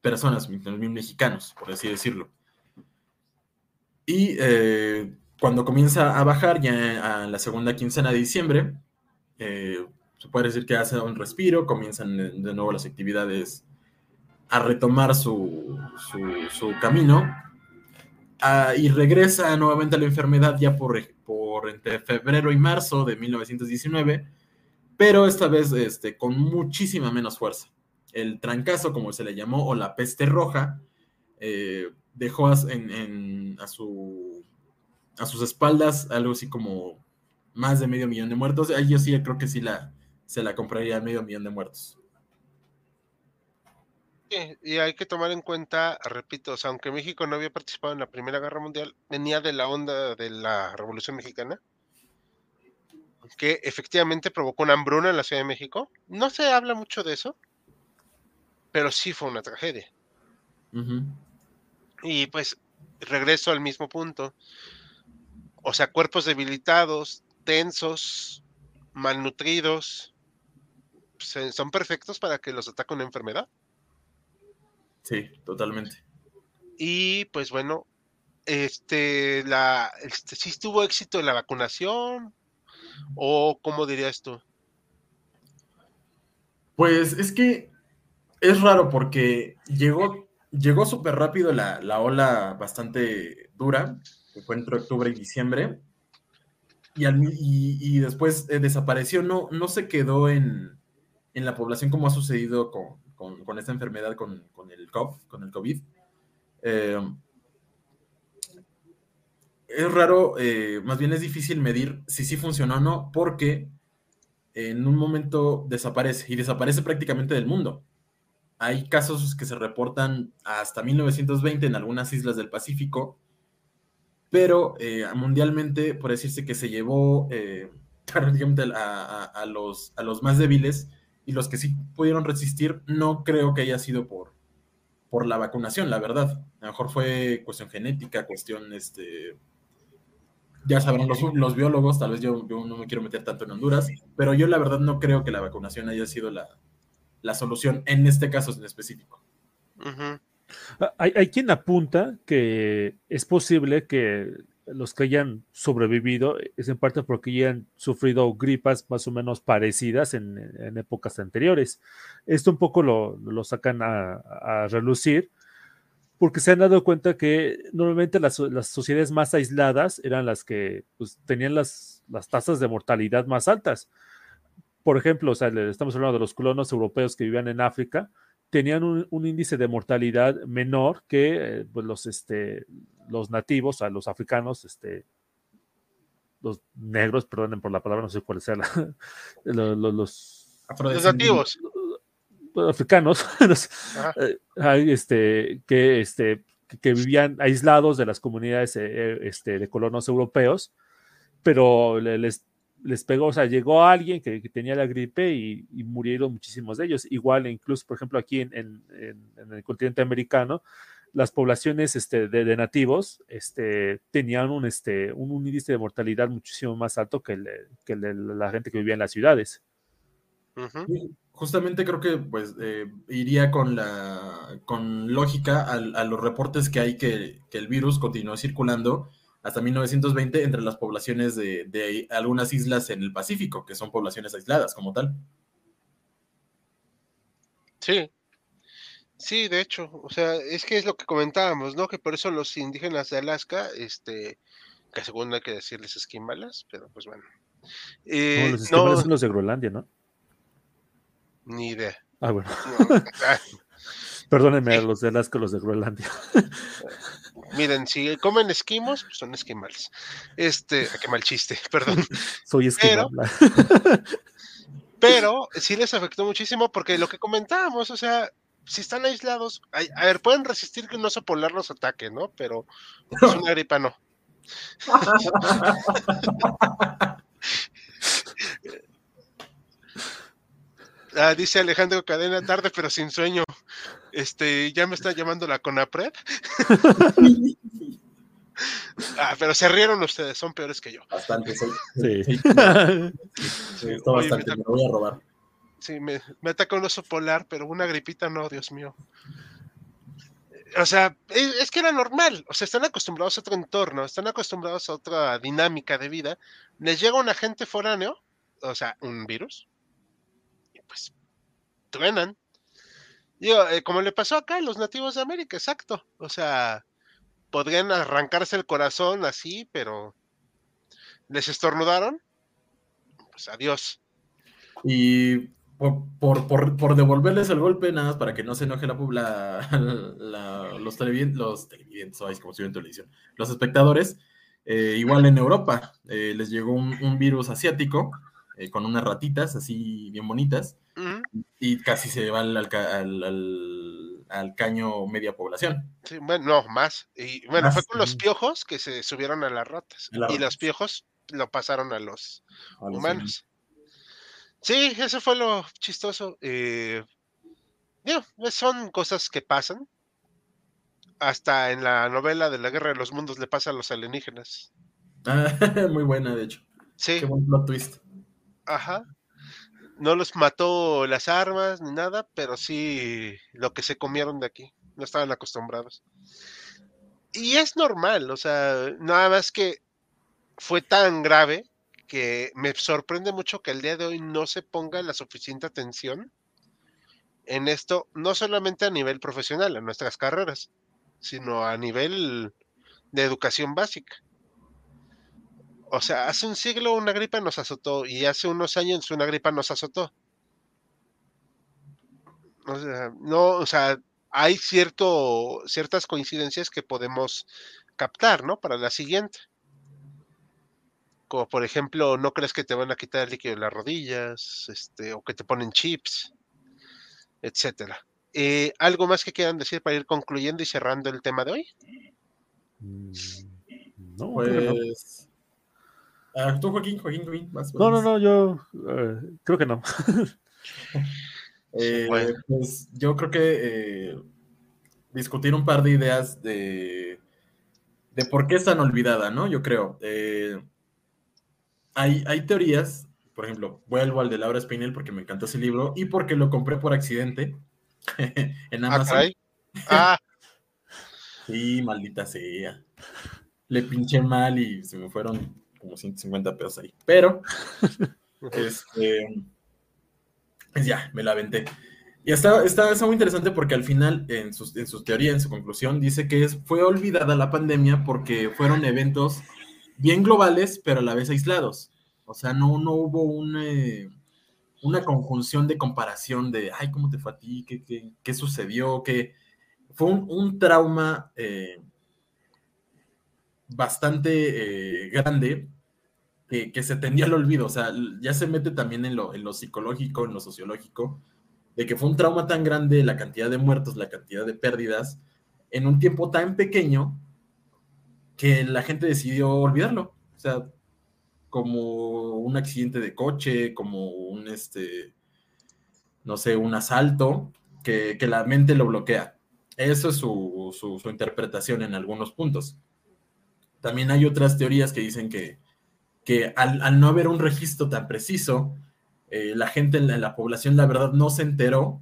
personas, 500 mil mexicanos, por así decirlo. Y eh, cuando comienza a bajar, ya a la segunda quincena de diciembre, eh, se puede decir que hace un respiro, comienzan de nuevo las actividades a retomar su, su, camino ah, y regresa nuevamente a la enfermedad ya por, por entre febrero y marzo de 1919 pero esta vez este, con muchísima menos fuerza. El trancazo, como se le llamó, o la peste roja, eh, dejó a, su, a sus espaldas algo así como más de medio millón de muertos. Ahí yo sí creo que sí la, se la compraría medio millón de muertos. y hay que tomar en cuenta, repito, aunque México no había participado en la Primera Guerra Mundial, venía de la onda de la Revolución Mexicana que efectivamente provocó una hambruna en la Ciudad de México. No se habla mucho de eso, pero sí fue una tragedia. Y pues regreso al mismo punto. O sea, cuerpos debilitados, tensos, malnutridos, son perfectos para que los ataque una enfermedad. Sí, totalmente. Y pues bueno, este, la, este, ¿sí tuvo éxito en la vacunación? ¿O cómo dirías tú? Pues es que es raro porque llegó, llegó súper rápido la, ola bastante dura, que fue entre octubre y diciembre, y, después eh, desapareció, no, no se quedó en, la población como ha sucedido con, esta enfermedad, con, el COVID, con el COVID. Eh, es raro, eh, más bien es difícil medir si sí funcionó o no, porque en un momento desaparece y desaparece prácticamente del mundo. Hay casos que se reportan hasta 1920 en algunas islas del Pacífico, pero eh, mundialmente, por decirse que se llevó eh, a, los, a los más débiles y los que sí pudieron resistir, no creo que haya sido por, por la vacunación, la verdad. A lo mejor fue cuestión genética, cuestión este, ya sabrán los, biólogos, tal vez yo, no me quiero meter tanto en Honduras, pero yo la verdad no creo que la vacunación haya sido la, solución en este caso en específico. Ah, hay, hay, quien apunta que es posible que los que hayan sobrevivido es en parte porque hayan sufrido gripas más o menos parecidas en, épocas anteriores. Esto un poco lo, sacan a, relucir porque se han dado cuenta que normalmente las, sociedades más aisladas eran las que pues, tenían las, tasas de mortalidad más altas. Por ejemplo, o estamos hablando de los colonos europeos que vivían en África, tenían un, índice de mortalidad menor que eh, pues, los, este, los nativos, o sea, los africanos, este, los negros, perdonen por la palabra, no sé cuál sea los, los nativos. Africanos eh, este, que, este, que vivían aislados de las comunidades eh, este, de colonos europeos, pero les, les pegó, o sea, llegó alguien que, tenía la gripe y, murieron muchísimos de ellos. Igual, incluso, por ejemplo, aquí en, el continente americano, las poblaciones este, de, nativos este, tenían un, este, un, índice de mortalidad muchísimo más alto que el, que de la gente que vivía en las ciudades justamente creo que pues eh, iría con la con lógica a, los reportes que hay que, el virus continuó circulando hasta 1920 entre las poblaciones de, algunas islas en el Pacífico, que son poblaciones aisladas como tal. Sí, sí, de hecho, o sea, es que es lo que comentábamos, ¿no? Que por eso los indígenas de Alaska, este, que según hay que decirles esquimalas, pero pues bueno. Eh, los esquimalas son los de Groenlandia, ¿no? Ni idea. Ah, bueno. Perdónenme a los de Alaska, los de Groenlandia. Miren, si comen esquimos, pues son esquimales. Este, qué mal chiste, perdón. Soy esquimal. Pero, pero sí les afectó muchísimo porque lo que comentábamos, o sea, si están aislados, a, ver, pueden resistir que un oso polar los ataque, ¿no? Pero es pues, una gripa no. Ah, dice Alejandro Cadena, tarde pero sin sueño. Este, ya me está llamando la Conapred. ah, pero se rieron ustedes, son peores que yo. Bastante, sí. sí. bastante, me, voy a robar. Sí, me, me ataca un oso polar, pero una gripita no, Dios mío. O sea, es, es, que era normal. O sea, están acostumbrados a otro entorno, están acostumbrados a otra dinámica de vida. Les llega un agente foráneo, o sea, un virus, pues truenan. Digo, eh, como le pasó acá a los nativos de América, exacto. O sea, podrían arrancarse el corazón así, pero les estornudaron. Pues adiós. Y por, por, devolverles el golpe, nada más para que no se enoje la, la, los, televidentes, los televidentes, como en televisión, los espectadores, eh, igual en Europa eh, les llegó un virus asiático eh, con unas ratitas así bien bonitas, y casi se va al, al, caño media población. Sí, bueno, no, más. Y bueno, fue con los piojos que se subieron a las ratas, y los piojos lo pasaron a los, humanos. Sí, eso fue lo chistoso. Eh, son cosas que pasan. hasta en la novela de la Guerra de los Mundos le pasa a los alienígenas. Ah, muy buena, de hecho. Sí. Qué buen plot twist. Ajá. No los mató las armas ni nada, pero sí lo que se comieron de aquí. No estaban acostumbrados. Y es normal, o sea, nada más que fue tan grave que me sorprende mucho que el día de hoy no se ponga la suficiente atención en esto, no solamente a nivel profesional, en nuestras carreras, sino a nivel de educación básica. O sea, hace un siglo una gripa nos azotó y hace unos años una gripa nos azotó. O sea, no, o sea, hay cierto, ciertas coincidencias que podemos captar, ¿no? Para la siguiente. Como por ejemplo, no crees que te van a quitar el líquido de las rodillas, este, o que te ponen chips, etcétera. Eh, ¿Algo más que quieran decir para ir concluyendo y cerrando el tema de hoy? Mm, No. Pues. Ah, tú, Joaquín, Joaquín, Joaquín. Más, No, no, más. no, yo eh, creo que no. Eh, Bueno. Pues yo creo que eh, discutir un par de ideas de, de por qué es tan olvidada, ¿no? Yo creo. Eh, hay, hay teorías, por ejemplo, vuelvo al de Laura Spinell porque me encantó ese libro y porque lo compré por accidente en Ah, Amazon. caray. Ah, Sí, maldita sea. Le pinché mal y se me fueron como 150 pesos ahí. Pero, este, pues ya, me la aventé. Y está, está, está muy interesante porque al final, en su, en su teoría, en su conclusión, dice que es, fue olvidada la pandemia porque fueron eventos bien globales, pero a la vez aislados. O sea, no, no hubo un, eh, una conjunción de comparación de, ay, ¿cómo te fue a ti? ¿Qué, qué, qué sucedió? ¿Qué, fue un, un trauma eh, bastante eh, grande que, se tendió al olvido. O sea, ya se mete también en lo, en lo psicológico, en lo sociológico, de que fue un trauma tan grande, la cantidad de muertos, la cantidad de pérdidas, en un tiempo tan pequeño que la gente decidió olvidarlo. O sea, como un accidente de coche, como un, este, no sé, un asalto, que, la mente lo bloquea. Eso es su, interpretación en algunos puntos. También hay otras teorías que dicen que, que al, no haber un registro tan preciso, eh, la gente en la, en la, población, la verdad, no se enteró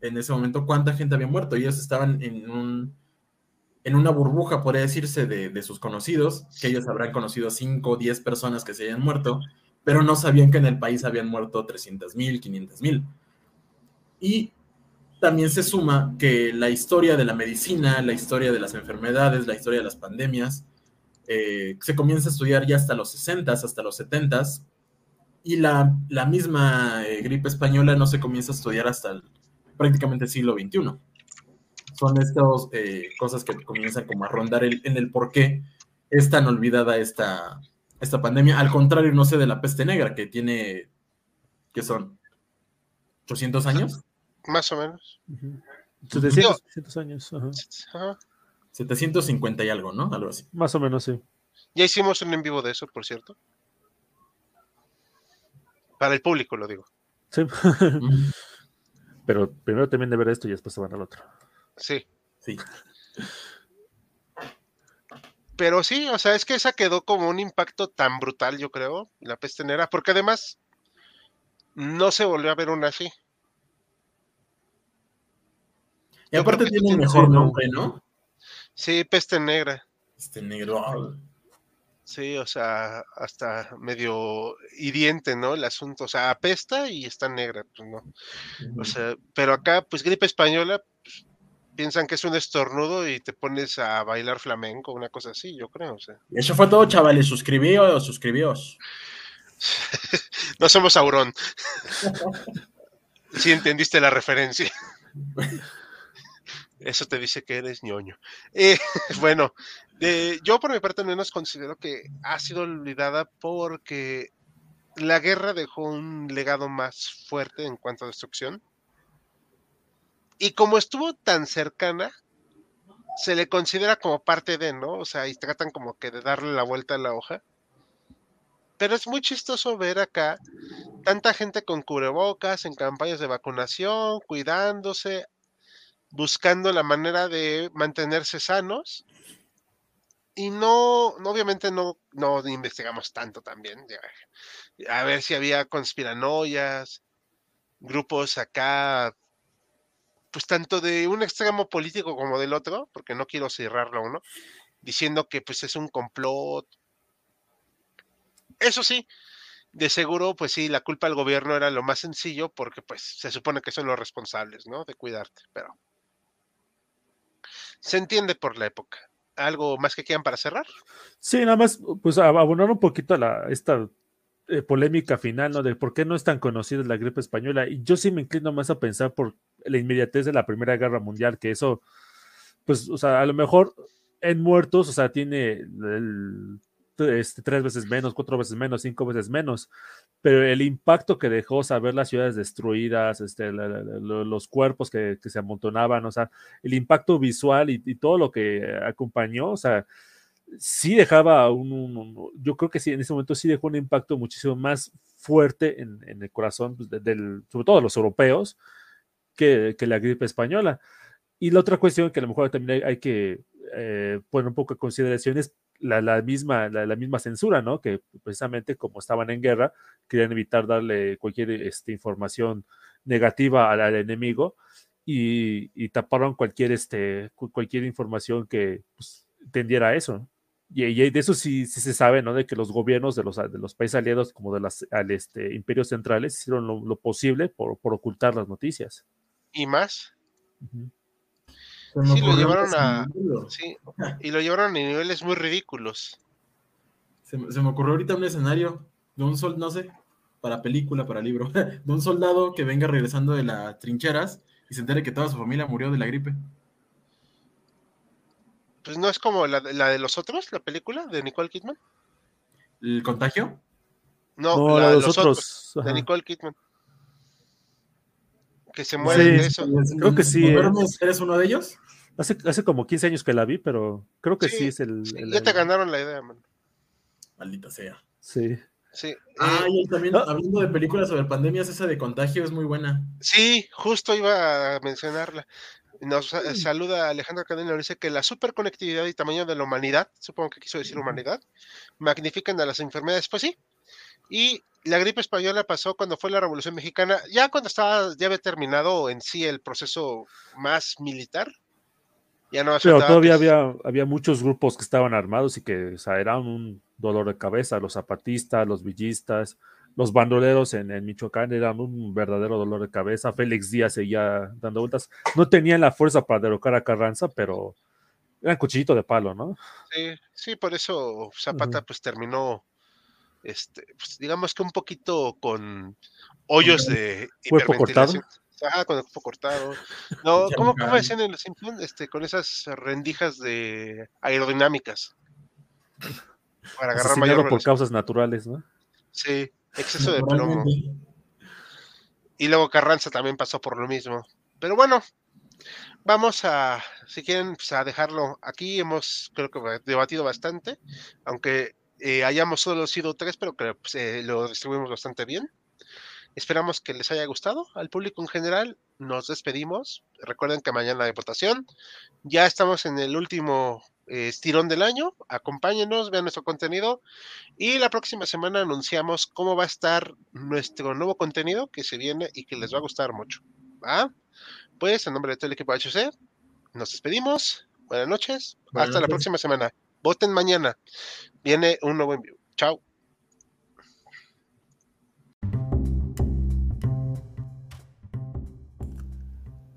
en ese momento cuánta gente había muerto. Ellos estaban en, un, en una burbuja, podría decirse, de, de, sus conocidos, que ellos habrán conocido 5 o 10 personas que se hayan muerto, pero no sabían que en el país habían muerto 300 mil, 500 mil. Y también se suma que la historia de la medicina, la historia de las enfermedades, la historia de las pandemias, eh, se comienza a estudiar ya hasta los 60, hasta los 70, y la, la misma eh, gripe española no se comienza a estudiar hasta el, prácticamente el siglo XXI. Son estas eh, cosas que comienzan como a rondar el, en el por qué es tan olvidada esta, esta pandemia, al contrario, no sé, de la peste negra, que tiene, que son 800 años. Más o menos. Uh -huh. 700, 700 años. Uh. Ajá. 750 y algo, ¿no? Algo así. Más o menos, sí. Ya hicimos un en vivo de eso, por cierto. Para el público, lo digo. Sí. Pero primero terminen de ver esto y después se van al otro. Sí. Sí. Pero sí, o sea, es que esa quedó como un impacto tan brutal, yo creo, la peste negra, porque además no se volvió a ver una así. Y aparte tiene un mejor nombre, ¿no? Sí, peste negra. Este negro. Sí, o sea, hasta medio hiriente, ¿no? El asunto, o sea, apesta y está negra, pues no. O sea, pero acá, pues gripe española, pues, piensan que es un estornudo y te pones a bailar flamenco, una cosa así, yo creo, o sea. Y eso fue todo, chavales, suscribíos, suscribíos. no somos Aurón. sí entendiste la referencia. Eso te dice que eres ñoño. Eh, bueno, yo por mi parte al menos considero que ha sido olvidada porque la guerra dejó un legado más fuerte en cuanto a destrucción. Y como estuvo tan cercana, se le considera como parte de, ¿no? O sea, y tratan como que de darle la vuelta a la hoja. Pero es muy chistoso ver acá tanta gente con cubrebocas, en campañas de vacunación, cuidándose, buscando la manera de mantenerse sanos. Y no, obviamente no, no investigamos tanto también. A ver si había conspiranoias, grupos acá, pues tanto de un extremo político como del otro, porque no quiero cerrarlo uno, diciendo que pues es un complot. Eso sí, de seguro, pues sí, la culpa al gobierno era lo más sencillo porque pues se supone que son los responsables, ¿no? De cuidarte, pero se entiende por la época. ¿Algo más que quieran para cerrar? Sí, nada más, pues abonar un poquito a la, esta eh, polémica final, ¿no? De por qué no es tan conocida la gripe española. Y yo sí me inclino más a pensar por la inmediatez de la Primera Guerra Mundial, que eso, pues, o sea, a lo mejor en muertos, o sea, tiene el este, tres veces menos, cuatro veces menos, cinco veces menos, pero el impacto que dejó saber las ciudades destruidas, este, los cuerpos que, se amontonaban, o sea, el impacto visual y, todo lo que acompañó, o sea, sí dejaba un, yo creo que sí, en ese momento sí dejó un impacto muchísimo más fuerte en, el corazón, pues, del, sobre todo de los europeos, que, la gripe española. Y la otra cuestión que a lo mejor también hay, que eh, poner un poco en consideración es la, misma, la, misma censura, ¿no? Que precisamente como estaban en guerra, querían evitar darle cualquier este, información negativa al, enemigo y, taparon cualquier, este, cualquier información que pues, tendiera a eso. Y, de eso sí, sí, se sabe, ¿no? De que los gobiernos de los, de los países aliados, como de los este, imperios centrales, hicieron lo, posible por, ocultar las noticias. ¿Y más? Sí, lo llevaron a. Sí, y lo llevaron a niveles muy ridículos. Se, me ocurrió ahorita un escenario de un sol, no sé, para película, para libro, de un soldado que venga regresando de las trincheras y se entere que toda su familia murió de la gripe. Pues no es como la, de los otros, la película de Nicole Kidman. ¿El contagio? No, la de los, otros, de Nicole Kidman que se mueren de eso. Creo que sí. ¿Eres uno de ellos? Hace, hace como 15 años que la vi, pero creo que sí, es el, Ya te ganaron la idea, man. Maldita sea. Sí. Sí. Ah, y también, hablando de películas sobre pandemias, esa de contagio es muy buena. Sí, justo iba a mencionarla. Nos mm. saluda Alejandro Cadena, nos dice que la superconectividad y tamaño de la humanidad, supongo que quiso decir humanidad, magnifican a las enfermedades. Pues sí. Y la gripe española pasó cuando fue la Revolución Mexicana, ya cuando estaba, ya había terminado en sí el proceso más militar, pero todavía había, había muchos grupos que estaban armados y que o eran un dolor de cabeza. Los zapatistas, los villistas, los bandoleros en, Michoacán eran un verdadero dolor de cabeza. Félix Díaz seguía dando vueltas. No tenían la fuerza para derrocar a Carranza, pero eran cuchillito de palo, ¿no? Sí, sí, por eso Zapata pues terminó, este, pues, digamos que un poquito con hoyos de cuerpo cortado. Ah, con el cuerpo cortado. No, ¿cómo, cómo decían en los Simpsons? Este, con esas rendijas de aerodinámicas. Para agarrar mayor por causas naturales, ¿no? Sí, exceso de plomo. Y luego Carranza también pasó por lo mismo. Pero bueno, vamos a, si quieren, pues a dejarlo aquí. Hemos, creo que debatido bastante, aunque eh, hayamos solo sido tres, pero que pues, eh, lo distribuimos bastante bien. Esperamos que les haya gustado. Al público en general, nos despedimos. Recuerden que mañana hay votación. Ya estamos en el último eh, estirón del año. Acompáñenos, vean nuestro contenido. Y la próxima semana anunciamos cómo va a estar nuestro nuevo contenido que se viene y que les va a gustar mucho. Pues, en nombre de todo el equipo HC, nos despedimos. Buenas noches. Hasta la próxima semana. Voten mañana. Viene un nuevo envío. Chao.